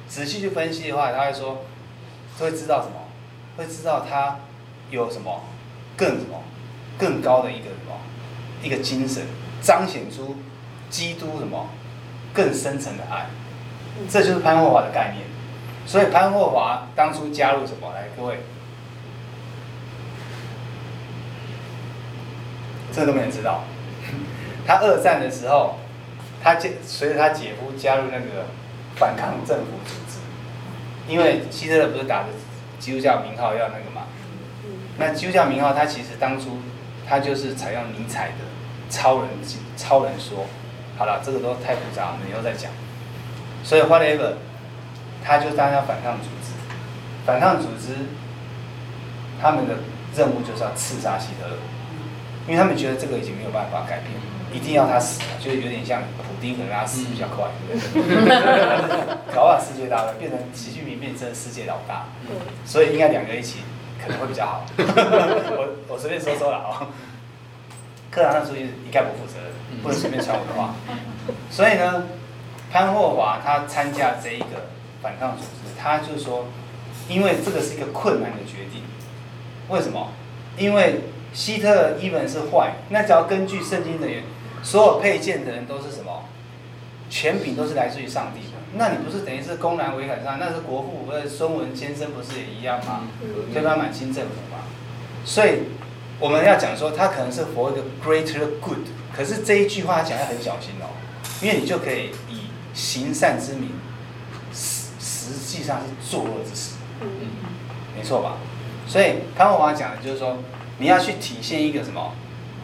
仔细去分析的话，他会说，会知道什么？会知道他有什么更什么更高的一个什么一个精神，彰显出基督什么更深层的爱，这就是潘霍华的概念。所以潘霍华当初加入什么？来，各位，这都没人知道。他二战的时候，他随着他姐夫加入那个反抗政府组织，因为希特勒不是打着基督教名号要那个嘛？那基督教名号，它其实当初它就是采用尼采的超人超人说。好了，这个都太复杂了，以后再讲。所以 whatever，他就当要反抗组织，反抗组织他们的任务就是要刺杀希特勒，因为他们觉得这个已经没有办法改变。一定要他死，就是有点像普丁，可能他死比较快，对不对？搞不好世界大乱，变成习近平变成世界老大，所以应该两个一起可能会比较好。我我随便说说了啊，课堂上出去一概不负责任，不能随便传我的话。所以呢，潘霍华他参加这一个反抗组织，他就说，因为这个是一个困难的决定，为什么？因为希特勒一本是坏，那只要根据圣经的言。所有配件的人都是什么？权柄都是来自于上帝的。那你不是等于是公然违反上？那是国父，不是孙文先生不是也一样吗？推翻满清政府嘛。所以我们要讲说，他可能是 for 一个 greater good。可是这一句话讲要很小心哦，因为你就可以以行善之名，实实际上是作恶之实。嗯，没错吧？所以潘文华讲的就是说，你要去体现一个什么？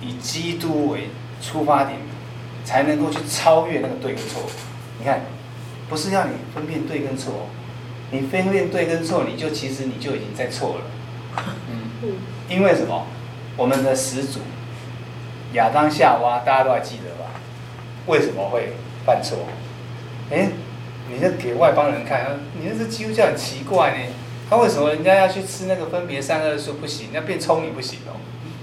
以基督为。出发点才能够去超越那个对跟错。你看，不是要你分辨对跟错，你分辨对跟错，你就其实你就已经在错了。嗯，因为什么？我们的始祖亚当夏娃，大家都还记得吧？为什么会犯错？哎，你这给外邦人看，你这是基督教很奇怪呢。他为什么人家要去吃那个分别善恶树不行，要变聪明不行哦？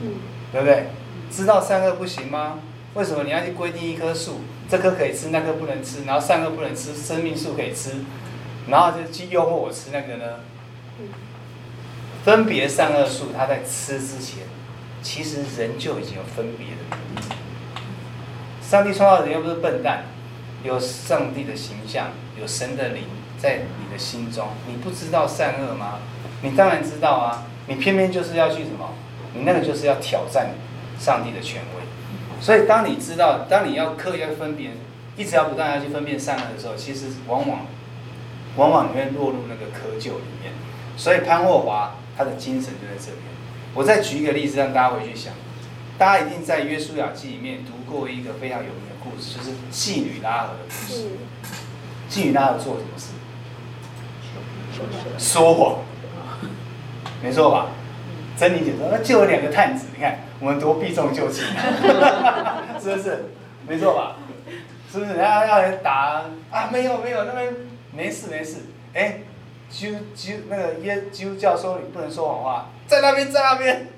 嗯，对不对？知道善恶不行吗？为什么你要去规定一棵树，这棵可以吃，那棵不能吃，然后善恶不能吃，生命树可以吃，然后就去诱惑我吃那个呢？分别善恶树，它在吃之前，其实人就已经有分别的能力。上帝创造人又不是笨蛋，有上帝的形象，有神的灵在你的心中，你不知道善恶吗？你当然知道啊，你偏偏就是要去什么？你那个就是要挑战。上帝的权威，所以当你知道，当你要刻意要分辨，一直要不断要去分辨善恶的时候，其实往往，往往你会落入那个窠臼里面。所以潘霍华他的精神就在这边。我再举一个例子，让大家回去想，大家一定在《约书亚记》里面读过一个非常有名的故事，就是妓女拉合的故事。妓女拉合做什么事？说谎，没错吧？珍妮姐说：“那就有两个探子，你看。”我们多避重就轻，是不是？没错吧？是不是？人家要人打啊？没有没有，那边没事没事。哎，揪揪那个耶基督教说，你不能说谎话，在那边在那边，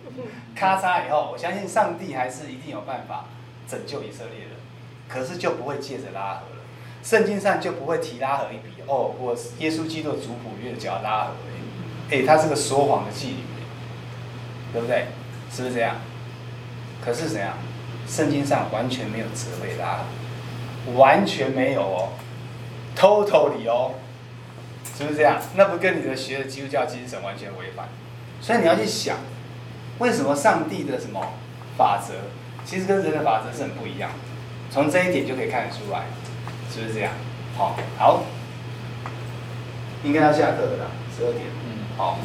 咔嚓以后，我相信上帝还是一定有办法拯救以色列的，可是就不会借着拉合了。圣经上就不会提拉合一笔哦。我耶稣基督的族谱里面叫拉合，哎，他是个说谎的妓女，对不对？是不是这样？可是怎样？圣经上完全没有责备拉合，完全没有哦，totally 哦，是不是这样？那不跟你的学的基督教精神完全违反？所以你要去想，为什么上帝的什么法则，其实跟人的法则是很不一样。从这一点就可以看得出来，是不是这样？好，好，应该要下课了，十二点。嗯，好，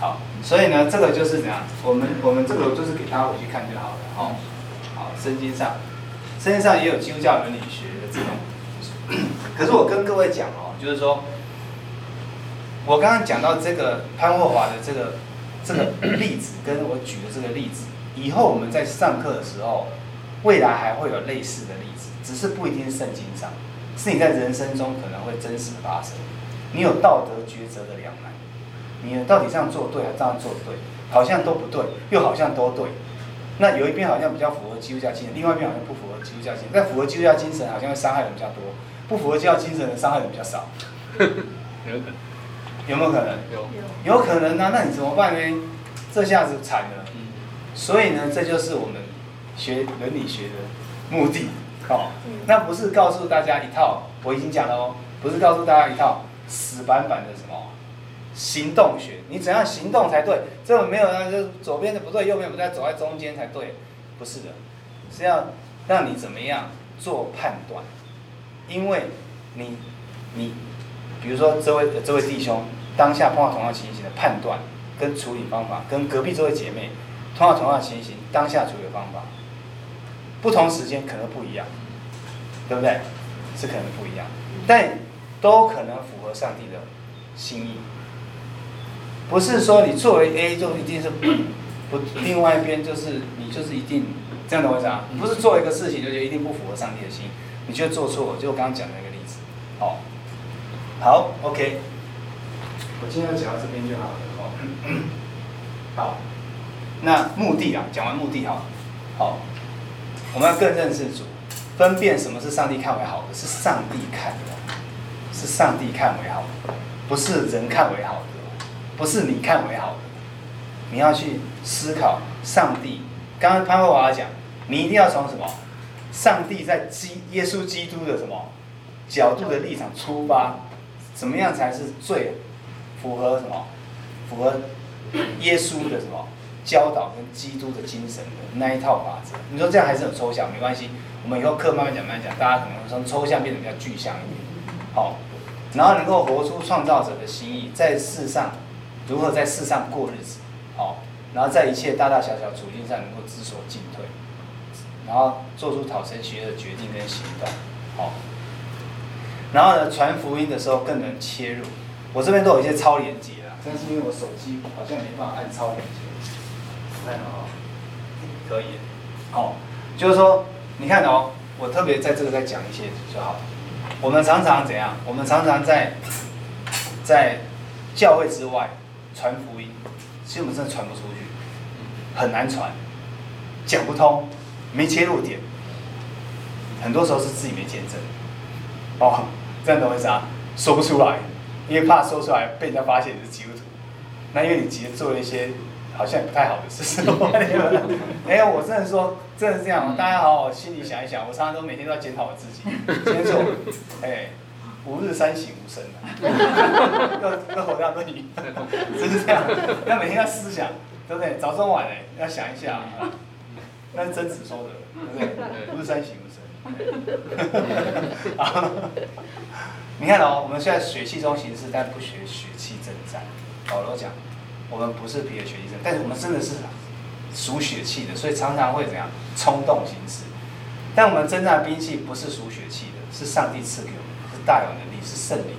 好，所以呢，这个就是怎样？我们我们这个就是给大家回去看就好了。哦，好，圣经上，圣经上也有基督教伦理学的这种。可是我跟各位讲哦，就是说，我刚刚讲到这个潘霍华的这个这个例子，跟我举的这个例子，以后我们在上课的时候。未来还会有类似的例子，只是不一定是圣经上，是你在人生中可能会真实的发生。你有道德抉择的你到底这样做对还是这样做对？好像都不对，又好像都对。那有一边好像比较符合基督教精神，另外一边好像不符合基督教精神。但符合基督教精神，好像会伤害人比较多；不符合基督教精神的，伤害人比较少。有可能？有没有可能？有有可能啊？那你怎么办呢？这下子惨了。所以呢，这就是我们。学伦理学的目的，哦，那不是告诉大家一套，我已经讲了哦，不是告诉大家一套死板板的什么行动学，你怎样行动才对？这种没有啊，就左边的不对，右边不对，走在中间才对，不是的，是要让你怎么样做判断，因为你你，比如说这位这位弟兄当下碰到同样情形的判断跟处理方法，跟隔壁这位姐妹碰到同样情形当下处理方法。不同时间可能不一样，对不对？是可能不一样，但都可能符合上帝的心意。不是说你作为 A 就一定是 不，另外一边就是你就是一定这样的为啥？不是做一个事情就觉得一定不符合上帝的心，你就做错了。就我刚刚讲的那个例子，好，好，OK。我今天要讲到这边就好了，哦，好。那目的啊，讲完目的哈，好。我们要更认识主，分辨什么是上帝看为好的，是上帝看的，是上帝看为好的，不是人看为好的，不是你看为好的。你要去思考上帝。刚刚潘霍华讲，你一定要从什么？上帝在基耶稣基督的什么角度的立场出发，怎么样才是最符合什么？符合耶稣的什么？教导跟基督的精神的那一套法则，你说这样还是很抽象，没关系，我们以后课慢慢讲，慢慢讲，大家可能从抽象变得比较具象一点，好，然后能够活出创造者的心意，在世上如何在世上过日子，好，然后在一切大大小小处境上能够知所进退，然后做出讨神喜悦的决定跟行动，好，然后呢，传福音的时候更能切入，我这边都有一些超连接啊，但是因为我手机好像没办法按超连接。看哦，可以，哦，就是说，你看哦，我特别在这个再讲一些就好。我们常常怎样？我们常常在在教会之外传福音，其实我们真的传不出去，很难传，讲不通，没切入点。很多时候是自己没见证，哦，这样懂我意思啊？说不出来，因为怕说出来被人家发现你是基督徒。那因为你急着做了一些。好像不太好的事 哎？我真的说，真的是这样。大家好好心里想一想，我常常都每天都要检讨我自己。今天做，哎，吾日三省吾身啊，各各口这样对你，真是这样。要每天要思想，对不对？早中晚哎，要想一下啊。那是曾子说的，对不对？吾日三省吾身。你看哦，我们现在血气中行事，但不学血气征战。保罗讲。我们不是别的血气，但是我们真的是属血气的，所以常常会怎样冲动行事。但我们真正的兵器不是属血气的，是上帝赐给我们，是大有能力，是圣灵。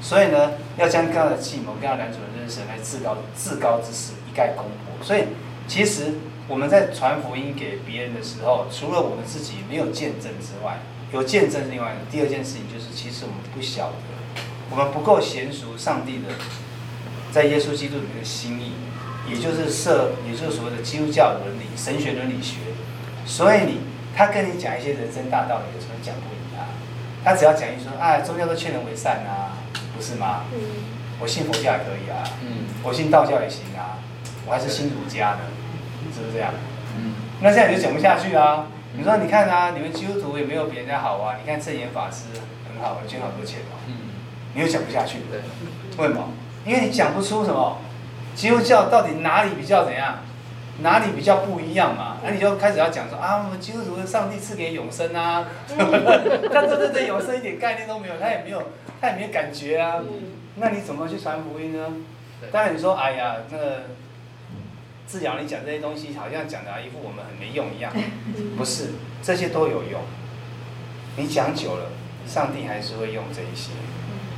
所以呢，要将各样的计谋、各样男主人认识来至高至高之事一概攻破。所以，其实我们在传福音给别人的时候，除了我们自己没有见证之外，有见证另外第二件事情就是，其实我们不晓得，我们不够娴熟上帝的。在耶稣基督里面的心意，也就是设，也就是所谓的基督教伦理、神学伦理学。所以你他跟你讲一些人生大道理的时候，讲不他，只要讲一说，哎，宗教都劝人为善啊，不是吗？嗯。我信佛教也可以啊。嗯。我信道教也行啊，我还是信儒家的，是不是这样？嗯。那这样你就讲不下去啊！你说你看啊，你们基督徒也没有比人家好啊，你看证严法师很好，捐好多钱哦。嗯。你又讲不下去，对？为什么？因为你讲不出什么，基督教到底哪里比较怎样？哪里比较不一样嘛？那、啊、你就开始要讲说啊，我们基督徒的上帝赐给永生啊，他真的对永生一点概念都没有，他也没有，他也没有感觉啊。那你怎么去传福音呢？当然你说，哎呀，那个志尧你讲这些东西，好像讲的一副我们很没用一样，不是，这些都有用。你讲久了，上帝还是会用这一些，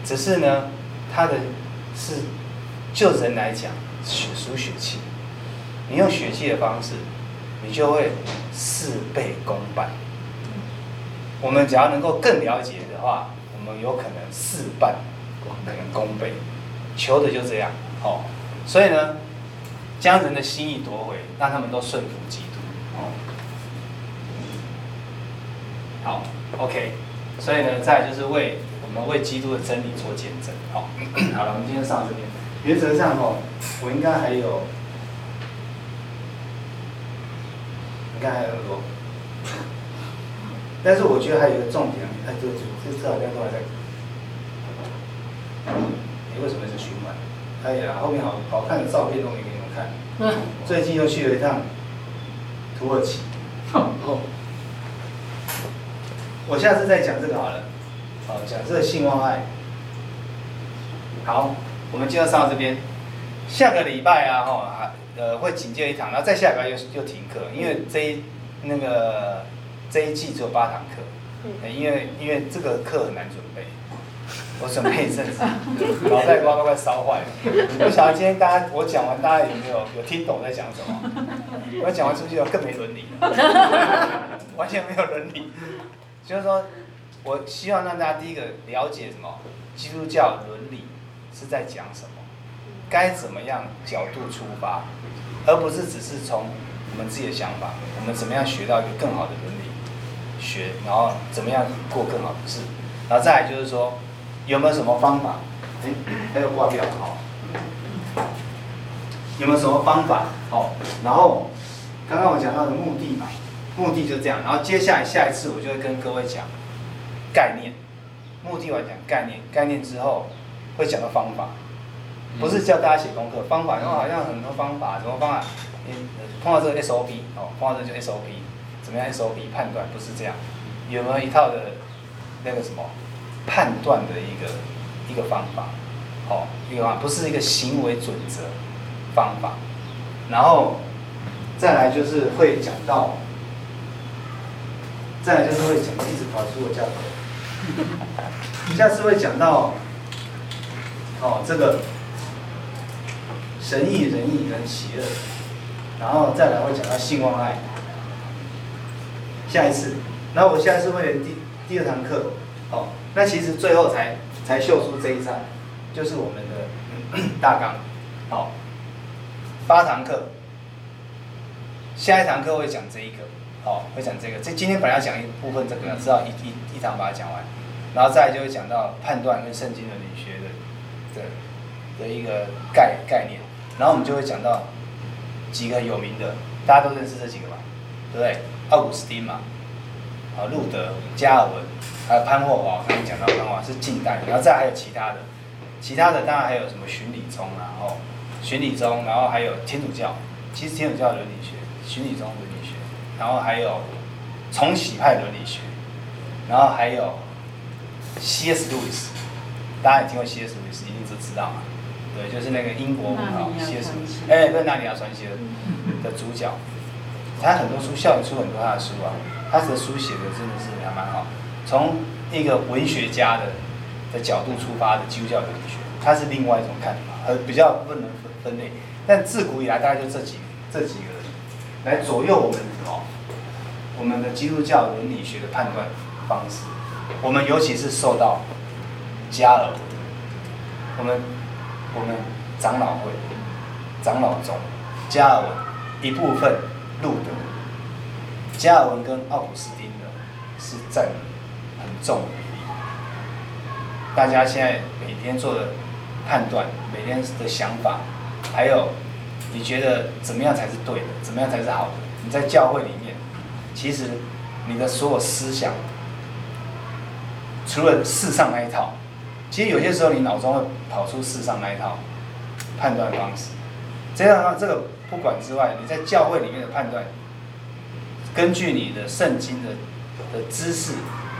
只是呢，他的是就人来讲，血书血气。你用血气的方式，你就会事倍功半。我们只要能够更了解的话，我们有可能事半，可能功倍。求的就这样，哦，所以呢，将人的心意夺回，让他们都顺服基督，哦。好，OK，所以呢，再就是为我们为基督的真理做见证，好，好了，我们今天上这边，原则上哦，我应该还有。还有很多，但是我觉得还有一个重点，哎，这这这好像都还在。你为什么是循环？哎呀，后面好好看的照片都没给你们看。最近又去了一趟土耳其。哦。我下次再讲这个好了。好，讲这个性望爱。好，我们就要上到这边。下个礼拜啊，哈。呃，会紧接一堂，然后再下礼拜又又停课，因为这一那个这一季只有八堂课，嗯，因为因为这个课很难准备，我准备一阵子，脑袋瓜都快烧坏了。我晓得今天大家我讲完，大家有没有有听懂在讲什么？我讲完出去更没伦理，完全没有伦理。就是说，我希望让大家第一个了解什么，基督教伦理是在讲什么。该怎么样角度出发，而不是只是从我们自己的想法，我们怎么样学到一个更好的伦理学，然后怎么样过更好的事，然后再来就是说有没有什么方法？哎，还有挂表哈，有没有什么方法？哦，然后刚刚我讲到的目的嘛，目的就这样，然后接下来下一次我就会跟各位讲概念，目的我讲概念，概念之后会讲到方法。不是叫大家写功课，方法，然后好像很多方法，什么方法？你碰到这个 SOP 哦，碰到这个就 SOP，怎么样 SOP 判断？不是这样，有没有一套的那个什么判断的一个一个方法？哦，一个方法，不是一个行为准则方法。然后再来就是会讲到，再来就是会讲，一直跑出我教课，下次会讲到哦这个。仁义、仁义跟邪恶，然后再来会讲到性望爱。下一次，然后我下一次会第第二堂课，哦，那其实最后才才秀出这一章，就是我们的大纲，好，八堂课，下一堂课会讲这一个，好，会讲这个。这今天本来要讲一部分这个，知道一一一堂把它讲完，然后再来就会讲到判断跟圣经伦理学的的的一个概概念。然后我们就会讲到几个有名的，大家都认识这几个吧，对不对？奥古斯丁嘛，啊，路德、加尔文，还有潘霍华。刚刚讲到潘霍华是近代，然后再还有其他的，其他的当然还有什么循理宗啊，哦，循理宗，然后还有天主教，其实天主教伦理学，循理宗伦理学，然后还有重启派伦理学，然后还有 C.S. 路易斯，大家也听过 C.S. 路易斯，一定都知道嘛。对，就是那个英国文豪写什么？哎，对，《纳尼亚传奇》的 的主角，他很多书，校园出很多他的书啊。他的书写的真的是还蛮好。从一个文学家的的角度出发的基督教伦理学，他是另外一种看法，而比较不能分分类。但自古以来，大概就这几这几个人来左右我们哦，我们的基督教伦理学的判断方式。我们尤其是受到加尔文，我们。我们长老会、长老宗、加尔文一部分路德，加尔文跟奥古斯丁的是占很重的比例。大家现在每天做的判断，每天的想法，还有你觉得怎么样才是对的，怎么样才是好的？你在教会里面，其实你的所有思想，除了世上那一套，其实有些时候你脑中会跑出世上那一套判断方式。这样的话，这个不管之外，你在教会里面的判断，根据你的圣经的的知识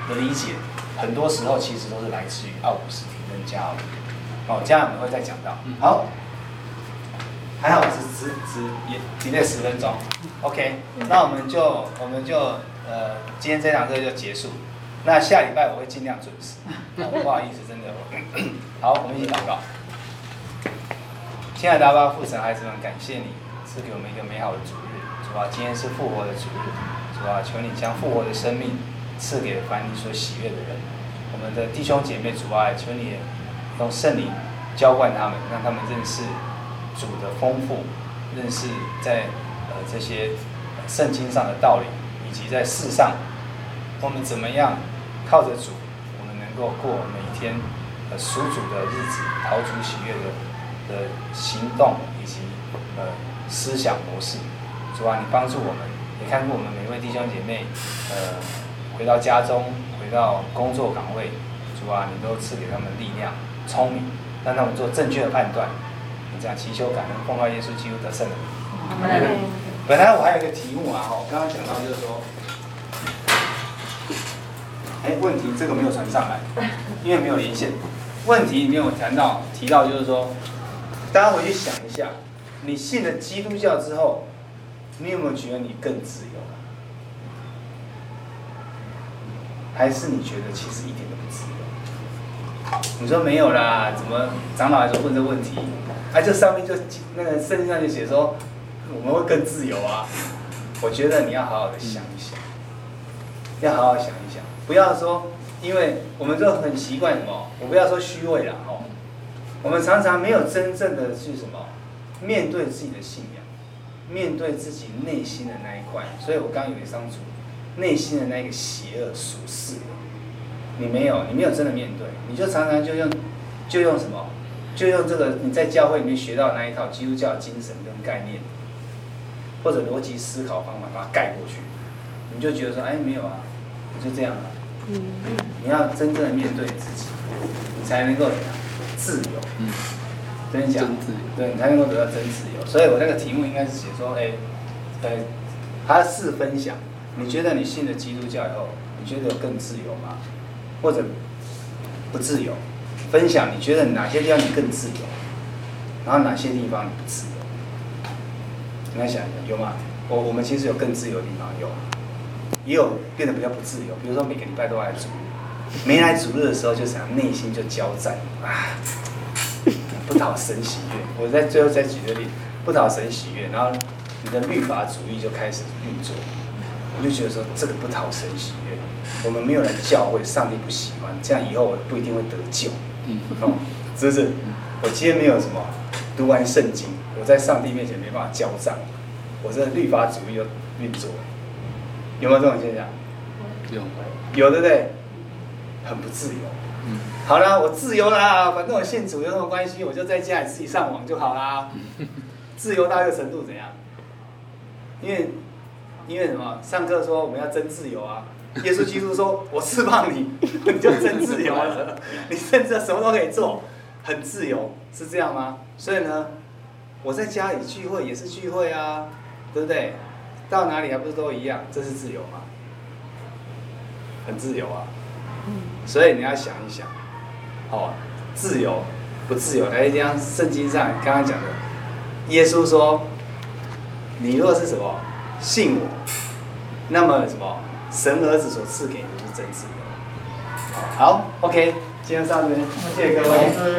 的理解，很多时候其实都是来自于奥古斯丁跟加尔文。哦，这样我们会再讲到。好，还好只只只也停在十分钟。OK，那我们就我们就呃，今天这堂课就结束。那下礼拜我会尽量准时。哦，不好意思，真的。好，我们一起祷告。亲爱的阿爸父神，孩子们，感谢你赐给我们一个美好的主日。主啊，今天是复活的主日。主啊，求你将复活的生命赐给凡你所喜悦的人。我们的弟兄姐妹，主啊，求你用圣灵浇灌他们，让他们认识主的丰富，认识在呃这些圣经上的道理，以及在世上我们怎么样靠着主，够过每一天呃属主的日子，讨主喜悦的。的行动以及呃思想模式，主啊，你帮助我们，也看顾我们每位弟兄姐妹，呃，回到家中，回到工作岗位，主啊，你都赐给他们力量、聪明，让他们做正确的判断。你这样祈求感恩，奉靠耶稣基督得胜的。本来我还有一个题目啊，哈，我刚刚讲到就是说，哎，问题这个没有传上来，因为没有连线。问题里面我谈到提到就是说。大家回去想一下，你信了基督教之后，你有没有觉得你更自由？还是你觉得其实一点都不自由？你说没有啦，怎么长老还是问这问题？哎、啊，这上面就那个圣经上就写说，我们会更自由啊。我觉得你要好好的想一想，要好好想一想，不要说，因为我们就很习惯什么，我不要说虚伪了哈。我们常常没有真正的去什么面对自己的信仰，面对自己内心的那一块。所以我刚刚有一张图，内心的那个邪恶属世，你没有，你没有真的面对，你就常常就用，就用什么，就用这个你在教会里面学到那一套基督教精神跟概念，或者逻辑思考方法把它盖过去，你就觉得说，哎，没有啊，就这样了。嗯。你要真正的面对自己，你才能够怎样？自由，嗯，真讲，自由，对，你才能够得到真自由。所以我那个题目应该是写说，哎，对，他是分享。你觉得你信了基督教以后，你觉得有更自由吗？或者不自由？分享你觉得哪些地方你更自由，然后哪些地方你不自由？你来想一下，有吗？我我们其实有更自由的地方，有，也有变得比较不自由。比如说每个礼拜都来主。没来主日的时候，就想内心就交战啊，不讨神喜悦。我在最后再举个例，不讨神喜悦，然后你的律法主义就开始运作，我就觉得说这个不讨神喜悦，我们没有来教会，上帝不喜欢，这样以后我不一定会得救。嗯，是不是？我今天没有什么读完圣经，我在上帝面前没办法交战，我这律法主义又运作，有没有这种现象？有，有对不对？很不自由。嗯，好啦，我自由啦，反正我信主有什么关系？我就在家里自己上网就好啦。自由到一个程度怎样？因为，因为什么？上课说我们要真自由啊！耶稣基督说：“我释放你，你就真自由了。你甚至什么都可以做，很自由，是这样吗？”所以呢，我在家里聚会也是聚会啊，对不对？到哪里还不是都一样？这是自由吗？很自由啊。所以你要想一想，哦，自由不自由？哎，像圣经上刚刚讲的，耶稣说：“你若是什么信我，那么什么神儿子所赐给你的就是真自由。”好，OK，今天上这边，谢谢各位。